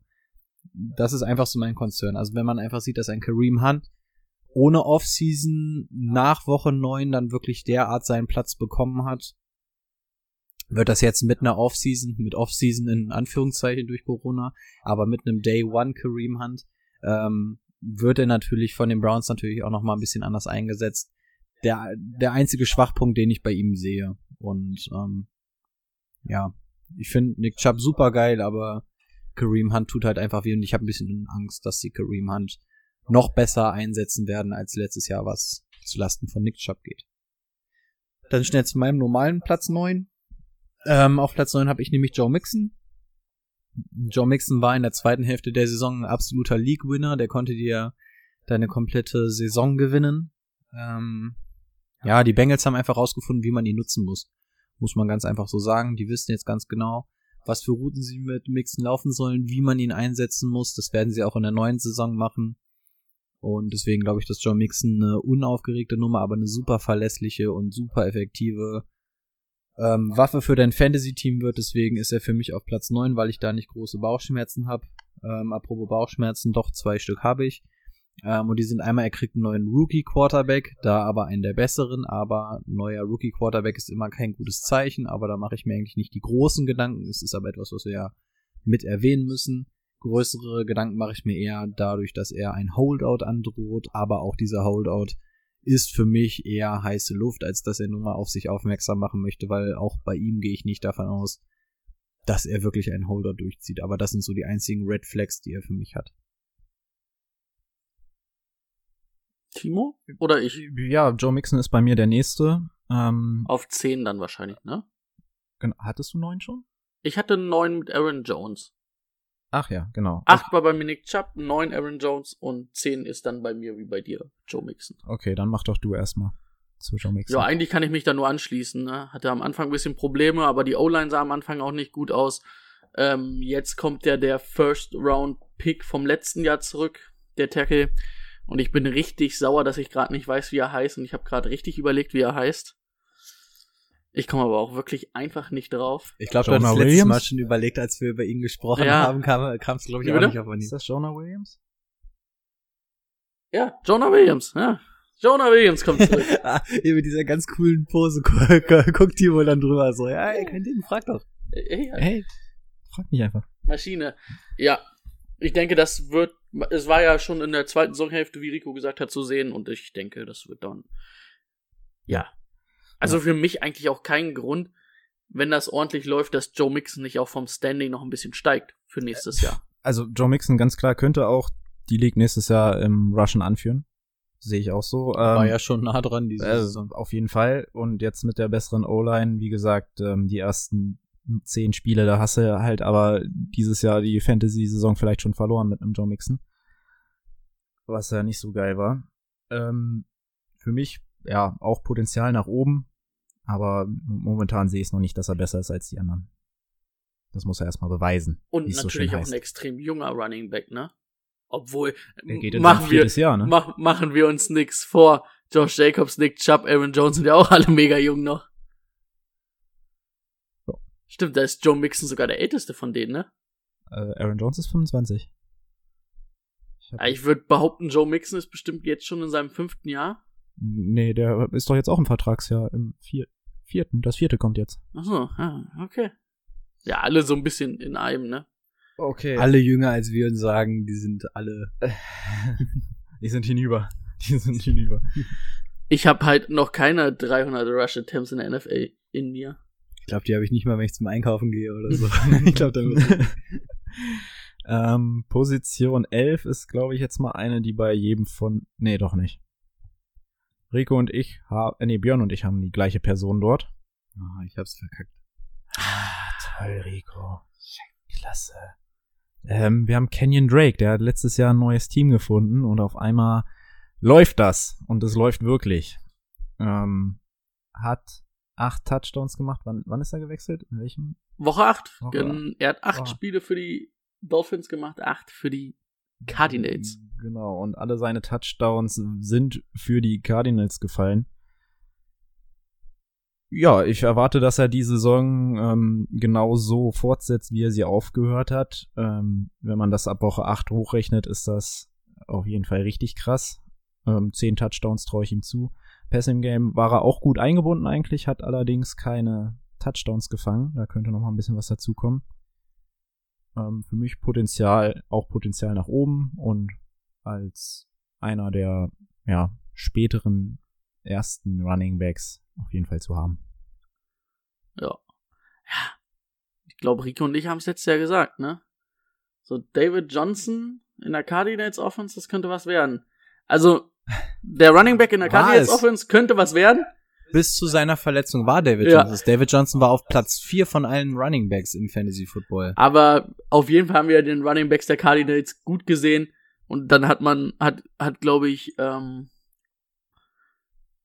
das ist einfach so mein Konzern. Also, wenn man einfach sieht, dass ein Kareem Hunt ohne Offseason nach Woche 9 dann wirklich derart seinen Platz bekommen hat, wird das jetzt mit einer Offseason, mit Offseason in Anführungszeichen durch Corona, aber mit einem Day One Kareem Hunt, ähm, wird er natürlich von den Browns natürlich auch noch mal ein bisschen anders eingesetzt. Der, der einzige Schwachpunkt, den ich bei ihm sehe. Und ähm, ja, ich finde Nick Chubb super geil, aber Kareem Hunt tut halt einfach weh und ich habe ein bisschen Angst, dass sie Kareem Hunt noch besser einsetzen werden als letztes Jahr, was zu Lasten von Nick Chubb geht. Dann schnell zu meinem normalen Platz 9. Ähm, auf Platz 9 habe ich nämlich Joe Mixon. Joe Mixon war in der zweiten Hälfte der Saison ein absoluter League-Winner. Der konnte dir deine komplette Saison gewinnen. Ähm, ja, die Bengals haben einfach rausgefunden, wie man ihn nutzen muss. Muss man ganz einfach so sagen. Die wissen jetzt ganz genau, was für Routen sie mit Mixon laufen sollen, wie man ihn einsetzen muss. Das werden sie auch in der neuen Saison machen. Und deswegen glaube ich, dass Joe Mixon eine unaufgeregte Nummer, aber eine super verlässliche und super effektive ähm, Waffe für dein Fantasy-Team wird. Deswegen ist er für mich auf Platz 9, weil ich da nicht große Bauchschmerzen habe. Ähm, apropos Bauchschmerzen, doch zwei Stück habe ich. Ähm, und die sind einmal, er kriegt einen neuen Rookie-Quarterback, da aber einen der besseren, aber neuer Rookie-Quarterback ist immer kein gutes Zeichen, aber da mache ich mir eigentlich nicht die großen Gedanken. Es ist aber etwas, was wir ja mit erwähnen müssen. Größere Gedanken mache ich mir eher dadurch, dass er ein Holdout androht, aber auch dieser Holdout ist für mich eher heiße Luft, als dass er nur mal auf sich aufmerksam machen möchte, weil auch bei ihm gehe ich nicht davon aus, dass er wirklich einen Holdout durchzieht. Aber das sind so die einzigen Red Flags, die er für mich hat. Timo oder ich? Ja, Joe Mixon ist bei mir der nächste. Ähm, Auf 10 dann wahrscheinlich, ne? genau. hattest du neun schon? Ich hatte 9 mit Aaron Jones. Ach ja, genau. 8 war bei mir Nick Chubb, 9 Aaron Jones und 10 ist dann bei mir wie bei dir, Joe Mixon. Okay, dann mach doch du erstmal zu Joe Mixon. Ja, eigentlich kann ich mich da nur anschließen. Ne? Hatte am Anfang ein bisschen Probleme, aber die O-Line sah am Anfang auch nicht gut aus. Ähm, jetzt kommt ja der First Round Pick vom letzten Jahr zurück, der Tackle. Und ich bin richtig sauer, dass ich gerade nicht weiß, wie er heißt. Und ich habe gerade richtig überlegt, wie er heißt. Ich komme aber auch wirklich einfach nicht drauf. Ich glaube, du Jonah hast letztes Williams? Mal schon überlegt, als wir über ihn gesprochen Ja. haben, kam es, glaube ich, auch nicht auf ist Anhieb. das Jonah Williams? Ja, Jonah Williams. Ja. Jonah Williams kommt zurück. Ah, Hier mit dieser ganz coolen Pose gu- gu- guckt Timo dann drüber so, ja, ey, kein Ding, frag doch. Ey, Hey, frag mich einfach. Maschine. Ja, ich denke, das wird, es war ja schon in der zweiten Saisonhälfte, wie Rico gesagt hat, zu sehen und ich denke, das wird dann, ja. Also für mich eigentlich auch kein Grund, wenn das ordentlich läuft, dass Joe Mixon nicht auch vom Standing noch ein bisschen steigt für nächstes Jahr. Also Joe Mixon ganz klar könnte auch die League nächstes Jahr im Rushen anführen. Sehe ich auch so. War Ähm, ja schon nah dran diese äh, Saison. auf jeden Fall. Und jetzt mit der besseren O-Line, wie gesagt, ähm, die ersten zehn Spiele, da hast du halt aber dieses Jahr die Fantasy-Saison vielleicht schon verloren mit einem Joe Mixon. Was ja nicht so geil war. Ähm, für mich, ja, auch Potenzial nach oben. Aber momentan sehe ich es noch nicht, dass er besser ist als die anderen. Das muss er erstmal beweisen. Und so natürlich schön auch heißt. ein extrem junger Running Back, ne? Obwohl, machen wir, Jahr, ne? mach, machen wir uns nix vor. Josh Jacobs, Nick Chubb, Aaron Jones sind ja auch alle mega jung noch. Stimmt, da ist Joe Mixon sogar der älteste von denen, ne? Äh, Aaron Jones ist 25. Ich Ja, Ich würde behaupten, Joe Mixon ist bestimmt jetzt schon in seinem fünften Jahr. nee, der ist doch jetzt auch im Vertragsjahr, im vier, vierten. Das vierte kommt jetzt. Achso, ah, okay. Ja, alle so ein bisschen in einem, ne? Okay. Alle jünger als wir und sagen, die sind alle. Die sind hinüber. Die sind hinüber. Ich habe halt noch keine 300 Rush Attempts in der NFL in mir. Ich glaube, die habe ich nicht mal, wenn ich zum Einkaufen gehe oder so. ich glaube, da wird ähm, Position 11 ist, glaube ich, jetzt mal eine, die bei jedem von. Nee, doch nicht. Rico und ich haben. Äh, nee, Björn und ich haben die gleiche Person dort. Ah, ich hab's verkackt. Ah, toll, Rico. Klasse. Ähm, wir haben Kenyon Drake, der hat letztes Jahr ein neues Team gefunden und auf einmal läuft das und es läuft wirklich. Ähm, hat acht Touchdowns gemacht. Wann, wann ist er gewechselt? In welchem? Woche 8. Woche Er hat acht Oh. Spiele für die Dolphins gemacht, acht für die Cardinals. Genau, und alle seine Touchdowns sind für die Cardinals gefallen. Ja, ich erwarte, dass er die Saison ähm, genau so fortsetzt, wie er sie aufgehört hat. Ähm, wenn man das ab Woche 8 hochrechnet, ist das auf jeden Fall richtig krass. Ähm, zehn Touchdowns traue ich ihm zu. Passing Game war er auch gut eingebunden eigentlich, hat allerdings keine Touchdowns gefangen. Da könnte noch mal ein bisschen was dazukommen. Ähm, für mich Potenzial, auch Potenzial nach oben und als einer der ja, späteren ersten Running Backs auf jeden Fall zu haben. Ja. Ja. Ich glaube, Rico und ich haben es letztes Jahr gesagt, ne? So David Johnson in der Cardinals Offense, das könnte was werden. Also, der Running Back in der Cardinals? Offense könnte was werden. Bis zu seiner Verletzung war David Ja. Johnson. David Johnson war auf Platz 4 von allen Running Backs im Fantasy Football. Aber auf jeden Fall haben wir den Running Backs der Cardinals gut gesehen. Und dann hat man, hat, hat, glaube ich, ähm,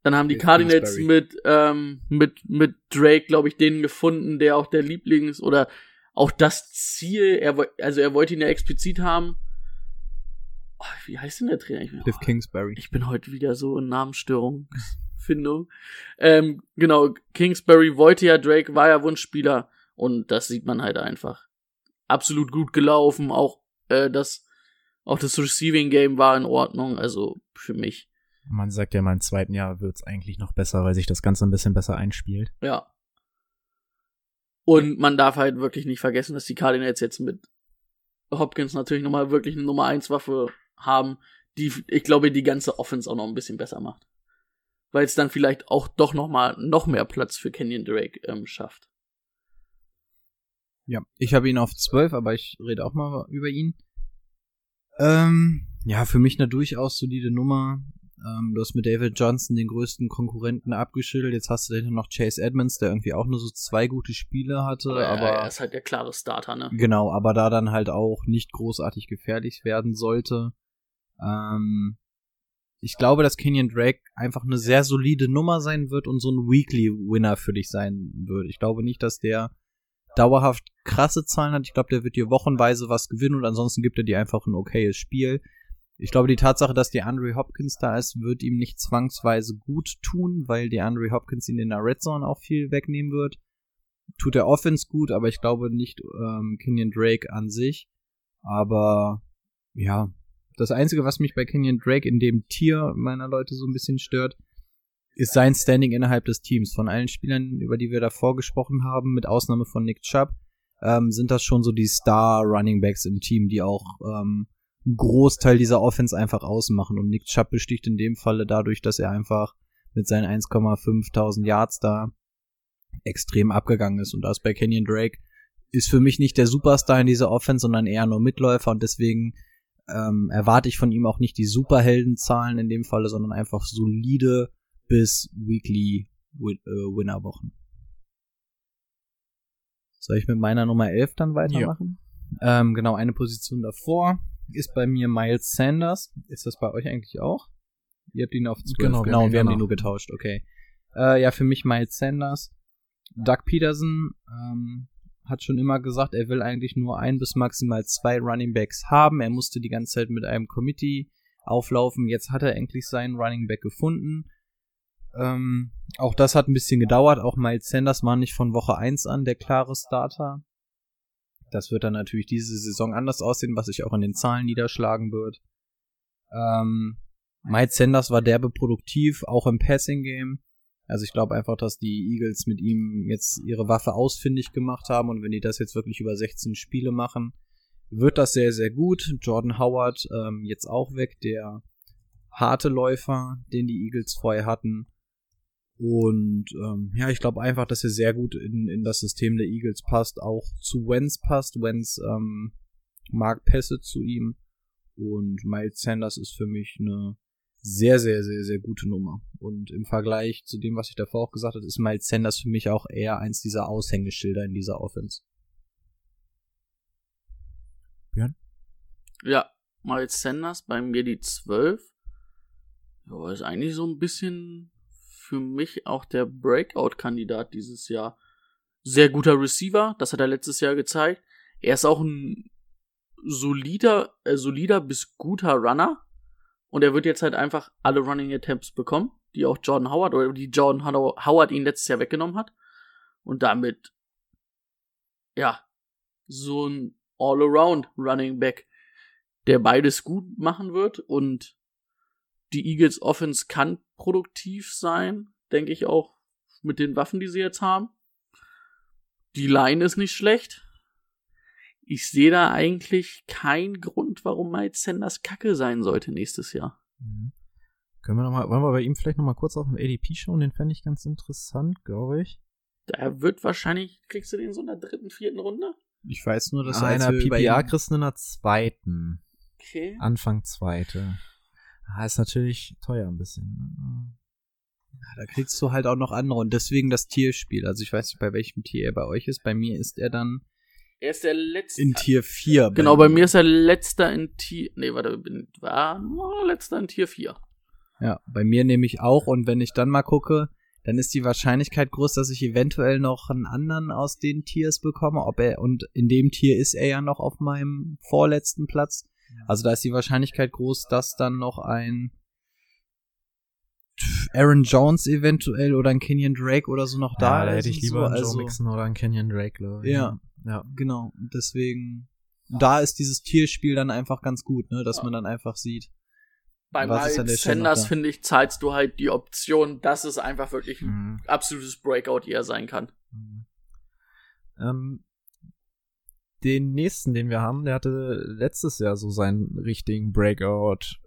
dann haben die Cardinals mit, ähm, mit, mit Drake, glaube ich, den gefunden, der auch der Lieblings- oder auch das Ziel, er, also er wollte ihn ja explizit haben. Oh, wie heißt denn der Trainer? Ich, Cliff Kingsbury. ich bin heute wieder so in Namensstörungsfindung. ähm, genau, Kingsbury wollte ja Drake, war ja Wunschspieler und das sieht man halt einfach. Absolut gut gelaufen, auch äh, das, auch das Receiving Game war in Ordnung, also für mich. Man sagt ja, mal im zweiten Jahr wird's eigentlich noch besser, weil sich das Ganze ein bisschen besser einspielt. Ja. Und man darf halt wirklich nicht vergessen, dass die Cardinals jetzt mit Hopkins natürlich nochmal wirklich eine Nummer 1 Waffe haben, die, ich glaube, die ganze Offense auch noch ein bisschen besser macht. Weil es dann vielleicht auch doch nochmal noch mehr Platz für Kenyon Drake ähm, schafft. Ja, ich habe ihn auf 12, aber ich rede auch mal über ihn. Ähm, ja, für mich eine durchaus solide Nummer. Ähm, du hast mit David Johnson den größten Konkurrenten abgeschüttelt. Jetzt hast du dahinter noch Chase Edmonds, der irgendwie auch nur so zwei gute Spiele hatte. Aber, Aber, er ist halt der klare Starter, ne? genau, aber da dann halt auch nicht großartig gefährlich werden sollte. Ähm, ich glaube, dass Kenyon Drake einfach eine sehr solide Nummer sein wird und so ein Weekly-Winner für dich sein wird. Ich glaube nicht, dass der dauerhaft krasse Zahlen hat. Ich glaube, der wird dir wochenweise was gewinnen und ansonsten gibt er dir einfach ein okayes Spiel. Ich glaube, die Tatsache, dass der Andre Hopkins da ist, wird ihm nicht zwangsweise gut tun, weil der Andre Hopkins ihn in der Red Zone auch viel wegnehmen wird. Tut der Offense gut, aber ich glaube nicht ähm, Kenyon Drake an sich. Aber ja, das Einzige, was mich bei Kenyon Drake in dem Tier meiner Leute so ein bisschen stört, ist sein Standing innerhalb des Teams. Von allen Spielern, über die wir davor gesprochen haben, mit Ausnahme von Nick Chubb, ähm, sind das schon so die Star Running Backs im Team, die auch ähm, einen Großteil dieser Offense einfach ausmachen. Und Nick Chubb besticht in dem Falle dadurch, dass er einfach mit seinen 1,5000 Yards da extrem abgegangen ist. Und das bei Kenyon Drake ist für mich nicht der Superstar in dieser Offense, sondern eher nur Mitläufer und deswegen ähm, erwarte ich von ihm auch nicht die Superheldenzahlen in dem Falle, sondern einfach solide bis Weekly Win äh, Winnerwochen. Soll ich mit meiner Nummer 11 dann weitermachen? Ähm, genau, eine Position davor ist bei mir Miles Sanders. Ist das bei euch eigentlich auch? Ihr habt ihn auf 12. Genau, wir genau haben ihn wir haben ihn nur auch. getauscht, okay. Äh, ja, für mich Miles Sanders. Doug Peterson ähm, hat schon immer gesagt, er will eigentlich nur ein bis maximal zwei Running Backs haben. Er musste die ganze Zeit mit einem Committee auflaufen. Jetzt hat er endlich seinen Running Back gefunden. Ähm, auch das hat ein bisschen gedauert. Auch Miles Sanders war nicht von Woche 1 an der klare Starter. Das wird dann natürlich diese Saison anders aussehen, was sich auch in den Zahlen niederschlagen wird. Ähm, Miles Sanders war derbe produktiv, auch im Passing Game. Also ich glaube einfach, dass die Eagles mit ihm jetzt ihre Waffe ausfindig gemacht haben und wenn die das jetzt wirklich über 16 Spiele machen, wird das sehr, sehr gut. Jordan Howard ähm, jetzt auch weg, der harte Läufer, den die Eagles vorher hatten. Und ähm, ja, ich glaube einfach, dass er sehr gut in, in das System der Eagles passt, auch zu Wenz passt. Wenz ähm, mag Pässe zu ihm. Und Miles Sanders ist für mich eine sehr, sehr, sehr, sehr gute Nummer. Und im Vergleich zu dem, was ich davor auch gesagt habe, ist Miles Sanders für mich auch eher eins dieser Aushängeschilder in dieser Offense. Ja, Miles Sanders bei mir die 12. Ja, ist eigentlich so ein bisschen für mich auch der Breakout-Kandidat dieses Jahr. Sehr guter Receiver, das hat er letztes Jahr gezeigt. Er ist auch ein solider, äh, solider bis guter Runner. Und er wird jetzt halt einfach alle Running Attempts bekommen, die auch Jordan Howard oder die Jordan How- Howard ihn letztes Jahr weggenommen hat. Und damit, ja, so ein All-Around Running Back, der beides gut machen wird und die Eagles Offense kann produktiv sein, denke ich auch mit den Waffen, die sie jetzt haben. Die Line ist nicht schlecht. Ich sehe da eigentlich keinen Grund, warum Miles Sanders Kacke sein sollte nächstes Jahr. Mhm. Können wir noch mal, wollen wir bei ihm vielleicht noch mal kurz auf den ADP schauen? Den fände ich ganz interessant, glaube ich. Da wird wahrscheinlich, kriegst du den so in der dritten, vierten Runde? Ich weiß nur, dass Ah, einer PPA kriegst in der zweiten. Okay. Anfang zweite. Ah, ist natürlich teuer ein bisschen. Da kriegst du halt auch noch andere und deswegen das Tierspiel. Also ich weiß nicht, bei welchem Tier er bei euch ist. Bei mir ist er dann Er ist der letzte. in Tier 4. Genau, bei mir ist er letzter in Tier. Nee, warte, bin, war oh, letzter in Tier 4. Ja, bei mir nehme ich auch und wenn ich dann mal gucke, dann ist die Wahrscheinlichkeit groß, dass ich eventuell noch einen anderen aus den Tiers bekomme. Ob er und in dem Tier ist er ja noch auf meinem vorletzten Platz. Also da ist die Wahrscheinlichkeit groß, dass dann noch ein Aaron Jones eventuell oder ein Kenyon Drake oder so noch da ja, da hätte ich lieber so. einen Joe also, Mixon oder einen Kenyon Drake, glaube ich. Ja. Ja. Genau, deswegen da ist dieses Tierspiel dann einfach ganz gut, ne, dass Ja. man dann einfach sieht. Bei Miles Sanders, finde ich, zahlst du halt die Option, dass es einfach wirklich ein Mhm. absolutes Breakout-Year sein kann. Mhm. Ähm, den nächsten, den wir haben, der hatte letztes Jahr so seinen richtigen Breakout.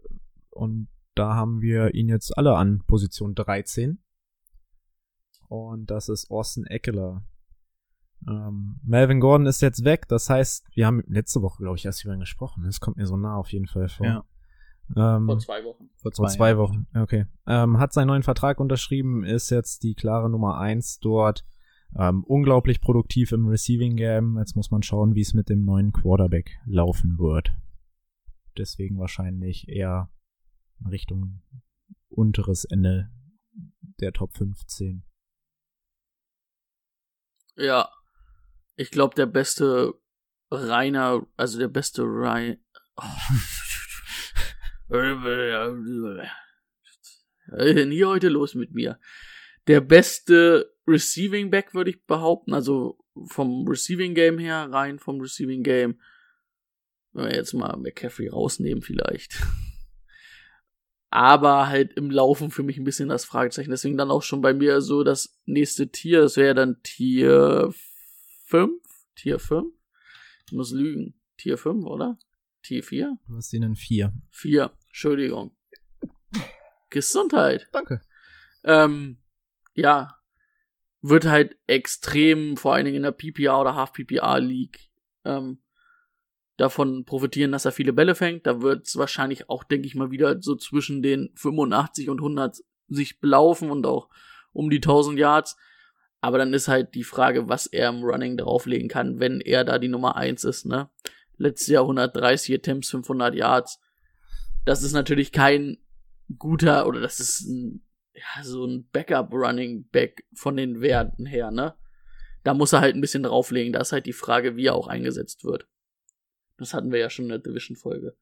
Und da haben wir ihn jetzt alle an Position 13. Und das ist Austin Eckler. Ähm, Melvin Gordon ist jetzt weg, das heißt, wir haben letzte Woche, glaube ich, erst über ihn gesprochen. Das kommt mir so nah auf jeden Fall vor. Ja. Ähm, Vor zwei Wochen. Vor Vor zwei Wochen, okay. Ähm, hat seinen neuen Vertrag unterschrieben, ist jetzt die klare Nummer eins dort. Ähm, unglaublich produktiv im Receiving Game. Jetzt muss man schauen, wie es mit dem neuen Quarterback laufen wird. Deswegen wahrscheinlich eher Richtung unteres Ende der Top 15. Ja. Ich glaube, der beste reiner, also der beste rein. Oh. Nie heute los mit mir. Der beste Receiving Back würde ich behaupten, also vom Receiving Game her, rein vom Receiving Game. Wenn wir jetzt mal McCaffrey rausnehmen vielleicht. Aber halt im Laufen für mich ein bisschen das Fragezeichen. Deswegen dann auch schon bei mir so das nächste Tier. Das wäre dann Tier 5? Tier 5? Ich muss lügen. Tier 5, oder? Tier 4? Du hast ihn in vier. 4. Entschuldigung. Gesundheit. Danke. Ähm, ja. Wird halt extrem, vor allen Dingen in der PPA oder Half-PPA-League, ähm, davon profitieren, dass er viele Bälle fängt. Da wird es wahrscheinlich auch, denke ich mal, wieder so zwischen den 85 und 100 sich belaufen und auch um die 1000 Yards. Aber dann ist halt die Frage, was er im Running drauflegen kann, wenn er da die Nummer 1 ist, ne? Letztes Jahr 130 Attempts, 500 Yards. Das ist natürlich kein guter, oder das ist ein, ja, so ein Backup-Running-Back von den Werten her, ne? Da muss er halt ein bisschen drauflegen. Da ist halt die Frage, wie er auch eingesetzt wird. Das hatten wir ja schon in der Division-Folge.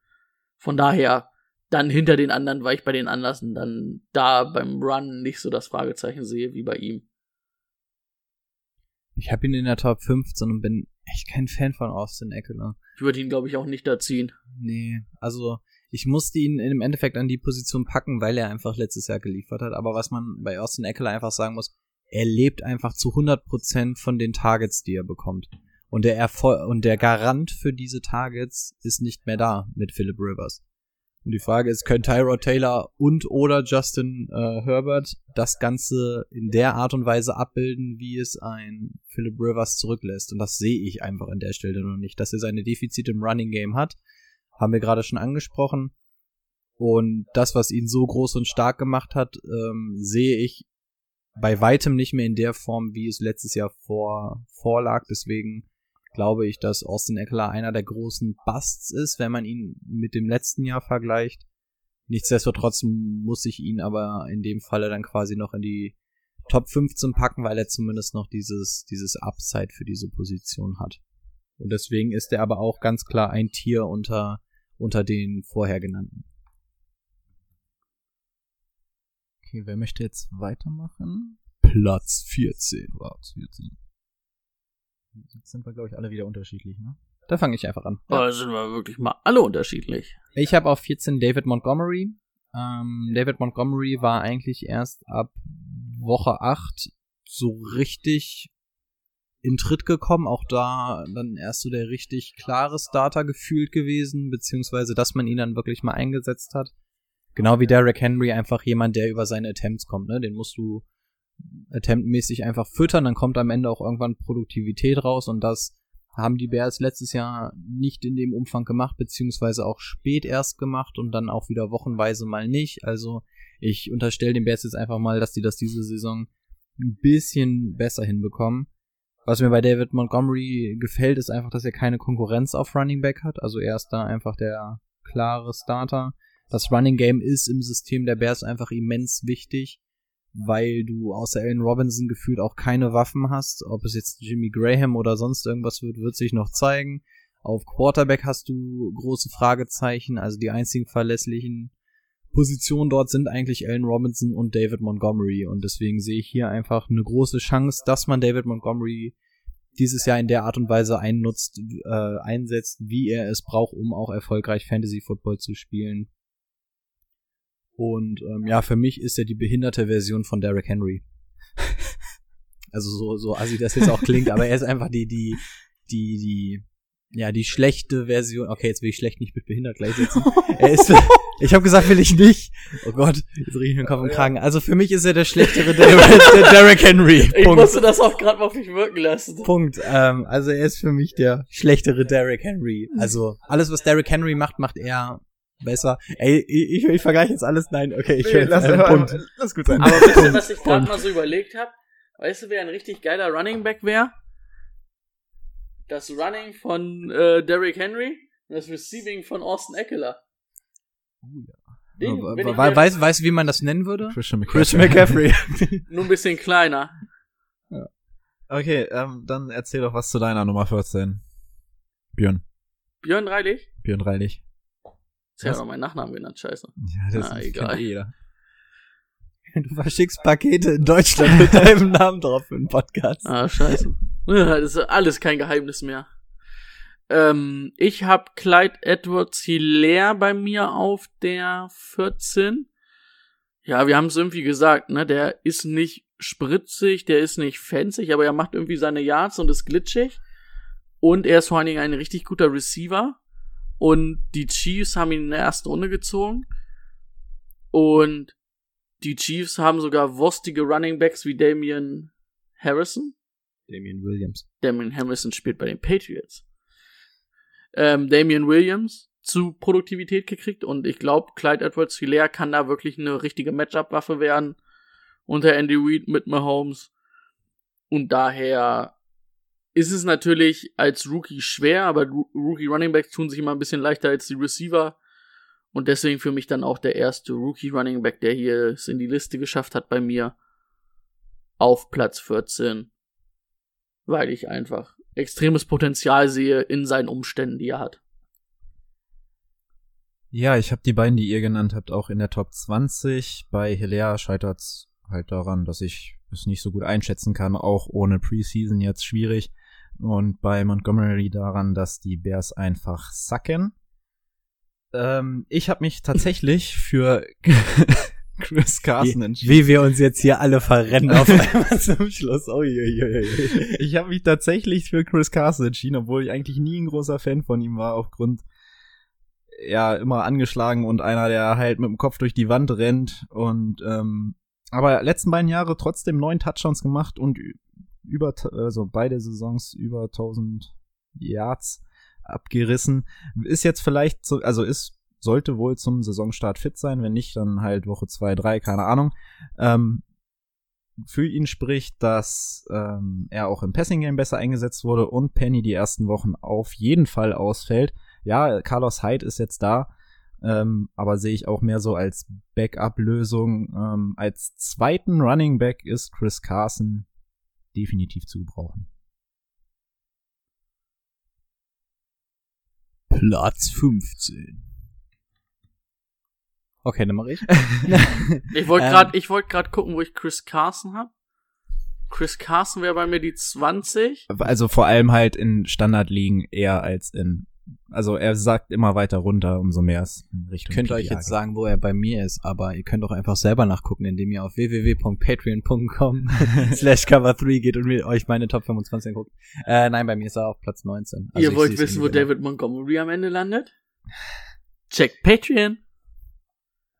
Von daher, dann hinter den anderen, weil ich bei den Anlassen dann da beim Run nicht so das Fragezeichen sehe wie bei ihm. Ich habe ihn in der Top 15 und bin echt kein Fan von Austin Eckler. Ich würde ihn, glaube ich, auch nicht da ziehen. Nee, also ich musste ihn im Endeffekt an die Position packen, weil er einfach letztes Jahr geliefert hat. Aber was man bei Austin Eckler einfach sagen muss, er lebt einfach zu 100% von den Targets, die er bekommt. Und der, Erfol und der Garant für diese Targets ist nicht mehr da mit Philip Rivers. Und die Frage ist, können Tyrod Taylor und oder Justin äh, Herbert das Ganze in der Art und Weise abbilden, wie es ein Philip Rivers zurücklässt? Und das sehe ich einfach an der Stelle noch nicht. Dass er seine Defizite im Running Game hat, haben wir gerade schon angesprochen. Und das, was ihn so groß und stark gemacht hat, ähm, sehe ich bei weitem nicht mehr in der Form, wie es letztes Jahr vor, vorlag. Deswegen glaube ich, dass Austin Eckler einer der großen Busts ist, wenn man ihn mit dem letzten Jahr vergleicht. Nichtsdestotrotz muss ich ihn aber in dem Falle dann quasi noch in die Top 15 packen, weil er zumindest noch dieses, dieses Upside für diese Position hat. Und deswegen ist er aber auch ganz klar ein Tier unter, unter den vorher genannten. Okay, wer möchte jetzt weitermachen? Platz 14. Platz 14. Jetzt sind wir, glaube ich, alle wieder unterschiedlich, ne? Da fange ich einfach an. Da sind wir wirklich mal alle unterschiedlich. Ich habe auf 14 David Montgomery. Ähm, David Montgomery war eigentlich erst ab Woche 8 so richtig in Tritt gekommen. Auch da dann erst so der richtig klare Starter gefühlt gewesen, beziehungsweise dass man ihn dann wirklich mal eingesetzt hat. Genau wie Derrick Henry, einfach jemand, der über seine Attempts kommt. Ne? Den musst du attemptmäßig einfach füttern, dann kommt am Ende auch irgendwann Produktivität raus und das haben die Bears letztes Jahr nicht in dem Umfang gemacht, beziehungsweise auch spät erst gemacht und dann auch wieder wochenweise mal nicht. Also ich unterstelle den Bears jetzt einfach mal, dass die das diese Saison ein bisschen besser hinbekommen. Was mir bei David Montgomery gefällt, ist einfach, dass er keine Konkurrenz auf Running Back hat. Also er ist da einfach der klare Starter. Das Running Game ist im System der Bears einfach immens wichtig weil du außer Allen Robinson gefühlt auch keine Waffen hast. Ob es jetzt Jimmy Graham oder sonst irgendwas wird, wird sich noch zeigen. Auf Quarterback hast du große Fragezeichen, also die einzigen verlässlichen Positionen dort sind eigentlich Allen Robinson und David Montgomery und deswegen sehe ich hier einfach eine große Chance, dass man David Montgomery dieses Jahr in der Art und Weise einnutzt, äh, einsetzt, wie er es braucht, um auch erfolgreich Fantasy Football zu spielen. Und ähm, ja, für mich ist er die behinderte Version von Derrick Henry. also so, so assi das jetzt auch klingt, aber er ist einfach die, die, die, die, ja, die schlechte Version. Okay, jetzt will ich schlecht nicht mit behindert gleichsetzen. er ist, ich habe gesagt, will ich nicht. Oh Gott, jetzt rieche ich mir den Kopf und Kragen. Also für mich ist er der schlechtere Derrick, der Derrick Henry. Ich Punkt. musste das auch gerade mal auf mich wirken lassen. Punkt. Ähm, also er ist für mich der schlechtere Derrick Henry. Also alles, was Derrick Henry macht, macht er besser. Ey, ich, ich, ich vergleiche jetzt alles. Nein, okay, ich Nee, höre lass, Punkt. lass gut sein. Aber wisst ihr, was ich gerade mal so überlegt habe? Weißt du, wer ein richtig geiler Running Back wäre? Das Running von äh, Derrick Henry und das Receiving von Austin Eckler. Den, We- wenn ich we- Weißt weißt du, wie man das nennen würde? Christian Chris McCaffrey. McCaffrey. Nur ein bisschen kleiner. Okay, ähm, dann erzähl doch was zu deiner Nummer 14. Björn. Björn Reilich? Björn Reilich. Jetzt er noch meinen Nachnamen genannt, scheiße. Ja, das Ah, ist egal. jeder. Du verschickst Pakete in Deutschland mit deinem Namen drauf für einen Podcast. Ah, scheiße. Das ist alles kein Geheimnis mehr. Ähm, ich habe Clyde Edwards Hilaire bei mir auf der 14. Ja, wir haben es irgendwie gesagt, ne? Der ist nicht spritzig, der ist nicht fancy, aber er macht irgendwie seine Yards und ist glitschig. Und er ist vor allen Dingen ein richtig guter Receiver. Und die Chiefs haben ihn in der ersten Runde gezogen. Und die Chiefs haben sogar wostige Running Backs wie Damian Harrison. Damian Williams. Damian Harrison spielt bei den Patriots. Ähm, Damian Williams zu Produktivität gekriegt und ich glaube, Clyde Edwards Hilaire kann da wirklich eine richtige Matchup-Waffe werden unter Andy Reid mit Mahomes. Und daher ist es natürlich als Rookie schwer, aber Rookie Running Backs tun sich immer ein bisschen leichter als die Receiver. Und deswegen für mich dann auch der erste Rookie Running Back, der hier es in die Liste geschafft hat bei mir. Auf Platz 14 weil ich einfach extremes Potenzial sehe in seinen Umständen, die er hat. Ja, ich habe die beiden, die ihr genannt habt, auch in der Top 20. Bei Hilaire scheitert's halt daran, dass ich es nicht so gut einschätzen kann, auch ohne Preseason jetzt schwierig. Und bei Montgomery daran, dass die Bears einfach sacken. Ähm, ich habe mich tatsächlich für Chris Carson Wie, entschieden. wie wir uns jetzt hier alle verrennen auf einmal zum Schluss. Uiuiui. Ich habe mich tatsächlich für Chris Carson entschieden, obwohl ich eigentlich nie ein großer Fan von ihm war, aufgrund ja immer angeschlagen und einer, der halt mit dem Kopf durch die Wand rennt und ähm, aber letzten beiden Jahre trotzdem neun Touchdowns gemacht und über also beide Saisons über 1000 Yards abgerissen. Ist jetzt vielleicht so, also ist sollte wohl zum Saisonstart fit sein, wenn nicht, dann halt Woche zwei, drei, keine Ahnung. Ähm, für ihn spricht, dass ähm, er auch im Passing Game besser eingesetzt wurde und Penny die ersten Wochen auf jeden Fall ausfällt. Ja, Carlos Hyde ist jetzt da, ähm, aber sehe ich auch mehr so als Backup-Lösung. Ähm, als zweiten Running Back ist Chris Carson definitiv zu gebrauchen. Platz 15. Okay, dann mache ich. Ich wollte Ähm. gerade, ich wollte gerade gucken, wo ich Chris Carson hab. Chris Carson wäre bei mir die 20. Also vor allem halt in Standardligen eher als in, also er sagt immer weiter runter, umso mehr es in Ich Richtung könnte euch PPR jetzt geht. sagen, wo er bei mir ist, aber ihr könnt doch einfach selber nachgucken, indem ihr auf www.patreon.com slash cover3 geht und mir euch meine Top 25 anguckt. Äh, nein, bei mir ist er auf Platz 19. Also Ihr wollt wissen, wo irgendwie David Montgomery am Ende landet? Check Patreon.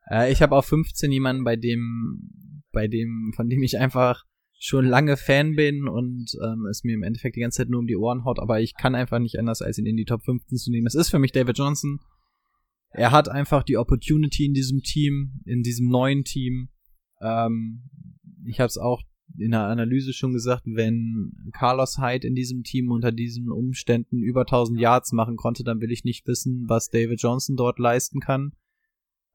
Äh, ich habe auf 15 jemanden, bei dem, bei dem, von dem ich einfach schon lange Fan bin und ähm, es mir im Endeffekt die ganze Zeit nur um die Ohren haut, aber ich kann einfach nicht anders, als ihn in die Top 15 zu nehmen. Es ist für mich David Johnson. Er hat einfach die Opportunity in diesem Team, in diesem neuen Team. Ähm, ich habe es auch in der Analyse schon gesagt, wenn Carlos Hyde in diesem Team unter diesen Umständen über 1000 Yards machen konnte, dann will ich nicht wissen, was David Johnson dort leisten kann.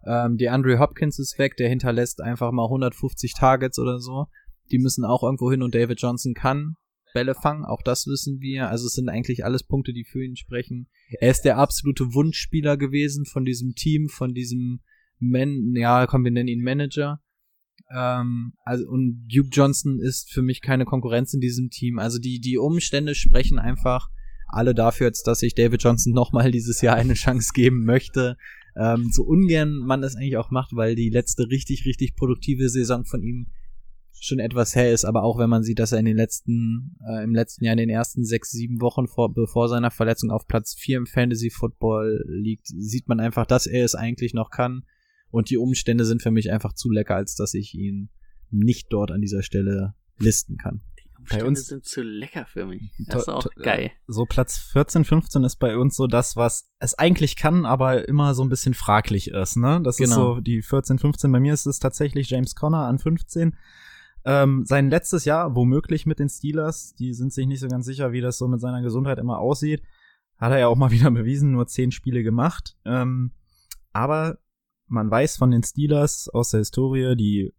Ähm, die Andre Hopkins ist weg, der hinterlässt einfach mal 150 Targets oder so. Die müssen auch irgendwo hin und David Johnson kann Bälle fangen, auch das wissen wir. Also es sind eigentlich alles Punkte, die für ihn sprechen. Er ist der absolute Wunschspieler gewesen von diesem Team, von diesem Man, ja, komm, wir nennen ihn Manager. Ähm, also und Duke Johnson ist für mich keine Konkurrenz in diesem Team. Also die die Umstände sprechen einfach alle dafür jetzt, dass ich David Johnson nochmal dieses Jahr eine Chance geben möchte. Ähm, so ungern man das eigentlich auch macht, weil die letzte richtig, richtig produktive Saison von ihm schon etwas her ist, aber auch wenn man sieht, dass er in den letzten, äh, im letzten Jahr in den ersten sechs, sieben Wochen vor, bevor seiner Verletzung auf Platz vier im Fantasy Football liegt, sieht man einfach, dass er es eigentlich noch kann. Und die Umstände sind für mich einfach zu lecker, als dass ich ihn nicht dort an dieser Stelle listen kann. Umstände uns- sind zu lecker für mich. Das ist auch geil. So Platz 14, 15 ist bei uns so das, was es eigentlich kann, aber immer so ein bisschen fraglich ist, ne? Das ist Genau. so die 14, 15. Bei mir ist es tatsächlich James Conner an 15. Ähm, sein letztes Jahr, womöglich mit den Steelers, die sind sich nicht so ganz sicher, wie das so mit seiner Gesundheit immer aussieht. Hat er ja auch mal wieder bewiesen, nur 10 Spiele gemacht. Ähm, aber man weiß von den Steelers aus der Historie, die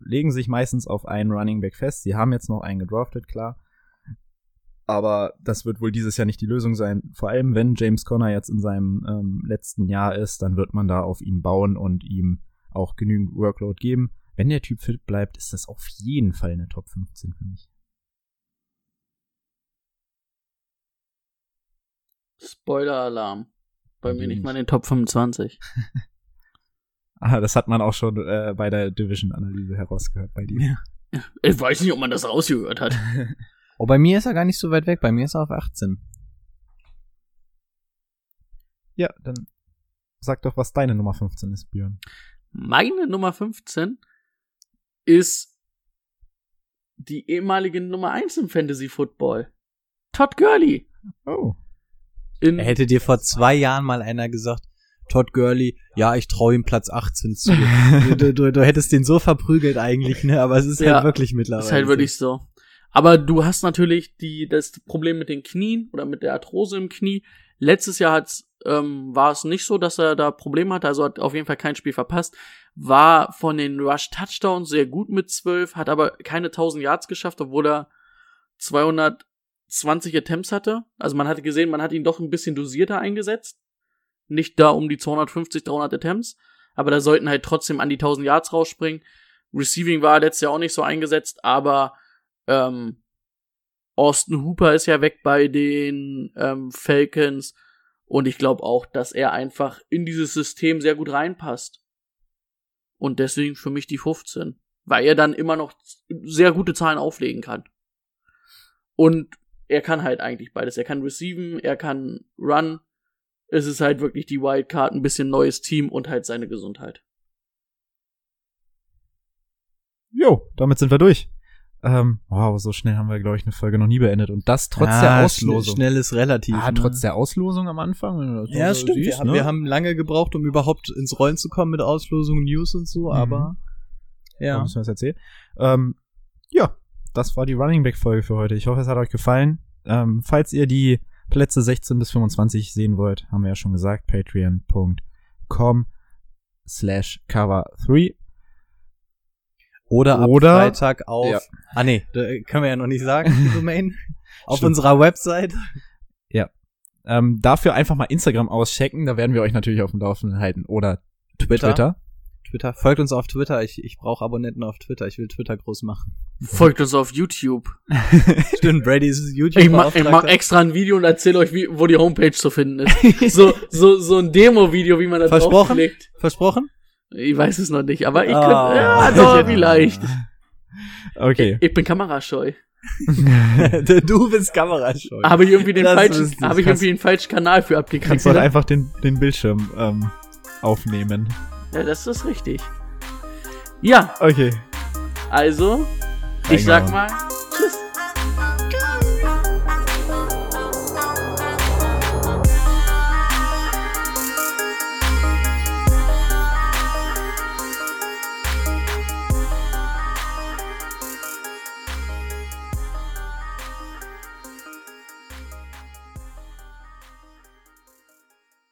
legen sich meistens auf einen Running Back fest. Sie haben jetzt noch einen gedraftet, klar. Aber das wird wohl dieses Jahr nicht die Lösung sein. Vor allem, wenn James Conner jetzt in seinem ähm, letzten Jahr ist, dann wird man da auf ihn bauen und ihm auch genügend Workload geben. Wenn der Typ fit bleibt, ist das auf jeden Fall eine Top 15 für mich. Spoiler-Alarm. Bei mir nicht? mal in den Top 25. Ah, das hat man auch schon äh, bei der Division-Analyse herausgehört bei dir. Ich weiß nicht, ob man das rausgehört hat. Oh, bei mir ist er gar nicht so weit weg. Bei mir ist er auf 18. Ja, dann sag doch, was deine Nummer 15 ist, Björn. Meine Nummer 15 ist die ehemalige Nummer 1 im Fantasy Football. Todd Gurley. Oh. In, Er hätte dir vor zwei Jahren mal einer gesagt, Todd Gurley, ja, ich traue ihm Platz 18 zu. du, du, du, du hättest den so verprügelt eigentlich, ne? Aber es ist Ja, halt wirklich mittlerweile. ist halt wirklich so. Aber du hast natürlich die, das Problem mit den Knien oder mit der Arthrose im Knie. Letztes Jahr hat's, ähm, war es nicht so, dass er da Probleme hatte, also hat auf jeden Fall kein Spiel verpasst. War von den Rush Touchdowns sehr gut mit 12, hat aber keine 1000 Yards geschafft, obwohl er 220 Attempts hatte. Also man hatte gesehen, man hat ihn doch ein bisschen dosierter eingesetzt. Nicht da um die 250, 300 Attempts, aber da sollten halt trotzdem an die 1000 Yards rausspringen. Receiving war letztes Jahr auch nicht so eingesetzt, aber ähm, Austin Hooper ist ja weg bei den ähm, Falcons und ich glaube auch, dass er einfach in dieses System sehr gut reinpasst. Und deswegen für mich die 15, weil er dann immer noch sehr gute Zahlen auflegen kann. Und er kann halt eigentlich beides. Er kann receiven, er kann run. Es ist halt wirklich die Wildcard, ein bisschen neues Team und halt seine Gesundheit. Jo, damit sind wir durch. Ähm, wow, so schnell haben wir, glaube ich, eine Folge noch nie beendet. Und das trotz Ja, der Auslosung. Schnell ist relativ. ah, ne? trotz der Auslosung am Anfang. Ja, so stimmt. siehst, wir, haben, ne? wir haben lange gebraucht, um überhaupt ins Rollen zu kommen mit Auslosungen, News und so, Mhm. aber Ja. ja. müssen wir das erzählen. Ähm, ja, das war die Running Back Folge für heute. Ich hoffe, es hat euch gefallen. Ähm, falls ihr die Plätze 16 bis 25 sehen wollt, haben wir ja schon gesagt, patreon.com slash cover 3. Oder ab Oder- Freitag auf. Ja. Ah nee, da können wir ja noch nicht sagen, die Domain. auf Stimmt. unserer Website. Ähm, dafür einfach mal Instagram auschecken, da werden wir euch natürlich auf dem Laufenden halten. Oder Twitter. Twitter. Twitter. Folgt uns auf Twitter. Ich, ich brauche Abonnenten auf Twitter. Ich will Twitter groß machen. Folgt uns auf YouTube. Stimmt, Brady ist YouTube. Ich mach, ich mach extra ein Video und erzähle euch, wie, wo die Homepage zu finden ist. so, so, so ein Demo-Video, wie man da Versprochen? Versprochen? Ich weiß es noch nicht, aber ich Ah. könnte, ja, doch, vielleicht. Okay. Ich bin kamerascheu. du bist Kamerascheu. Habe ich irgendwie den Das falschen, habe ich irgendwie den falschen Kanal für abgekriegt. Kannst du halt einfach den, den Bildschirm ähm, aufnehmen. Ja, das ist richtig. Ja, Okay. also, ich sag mal,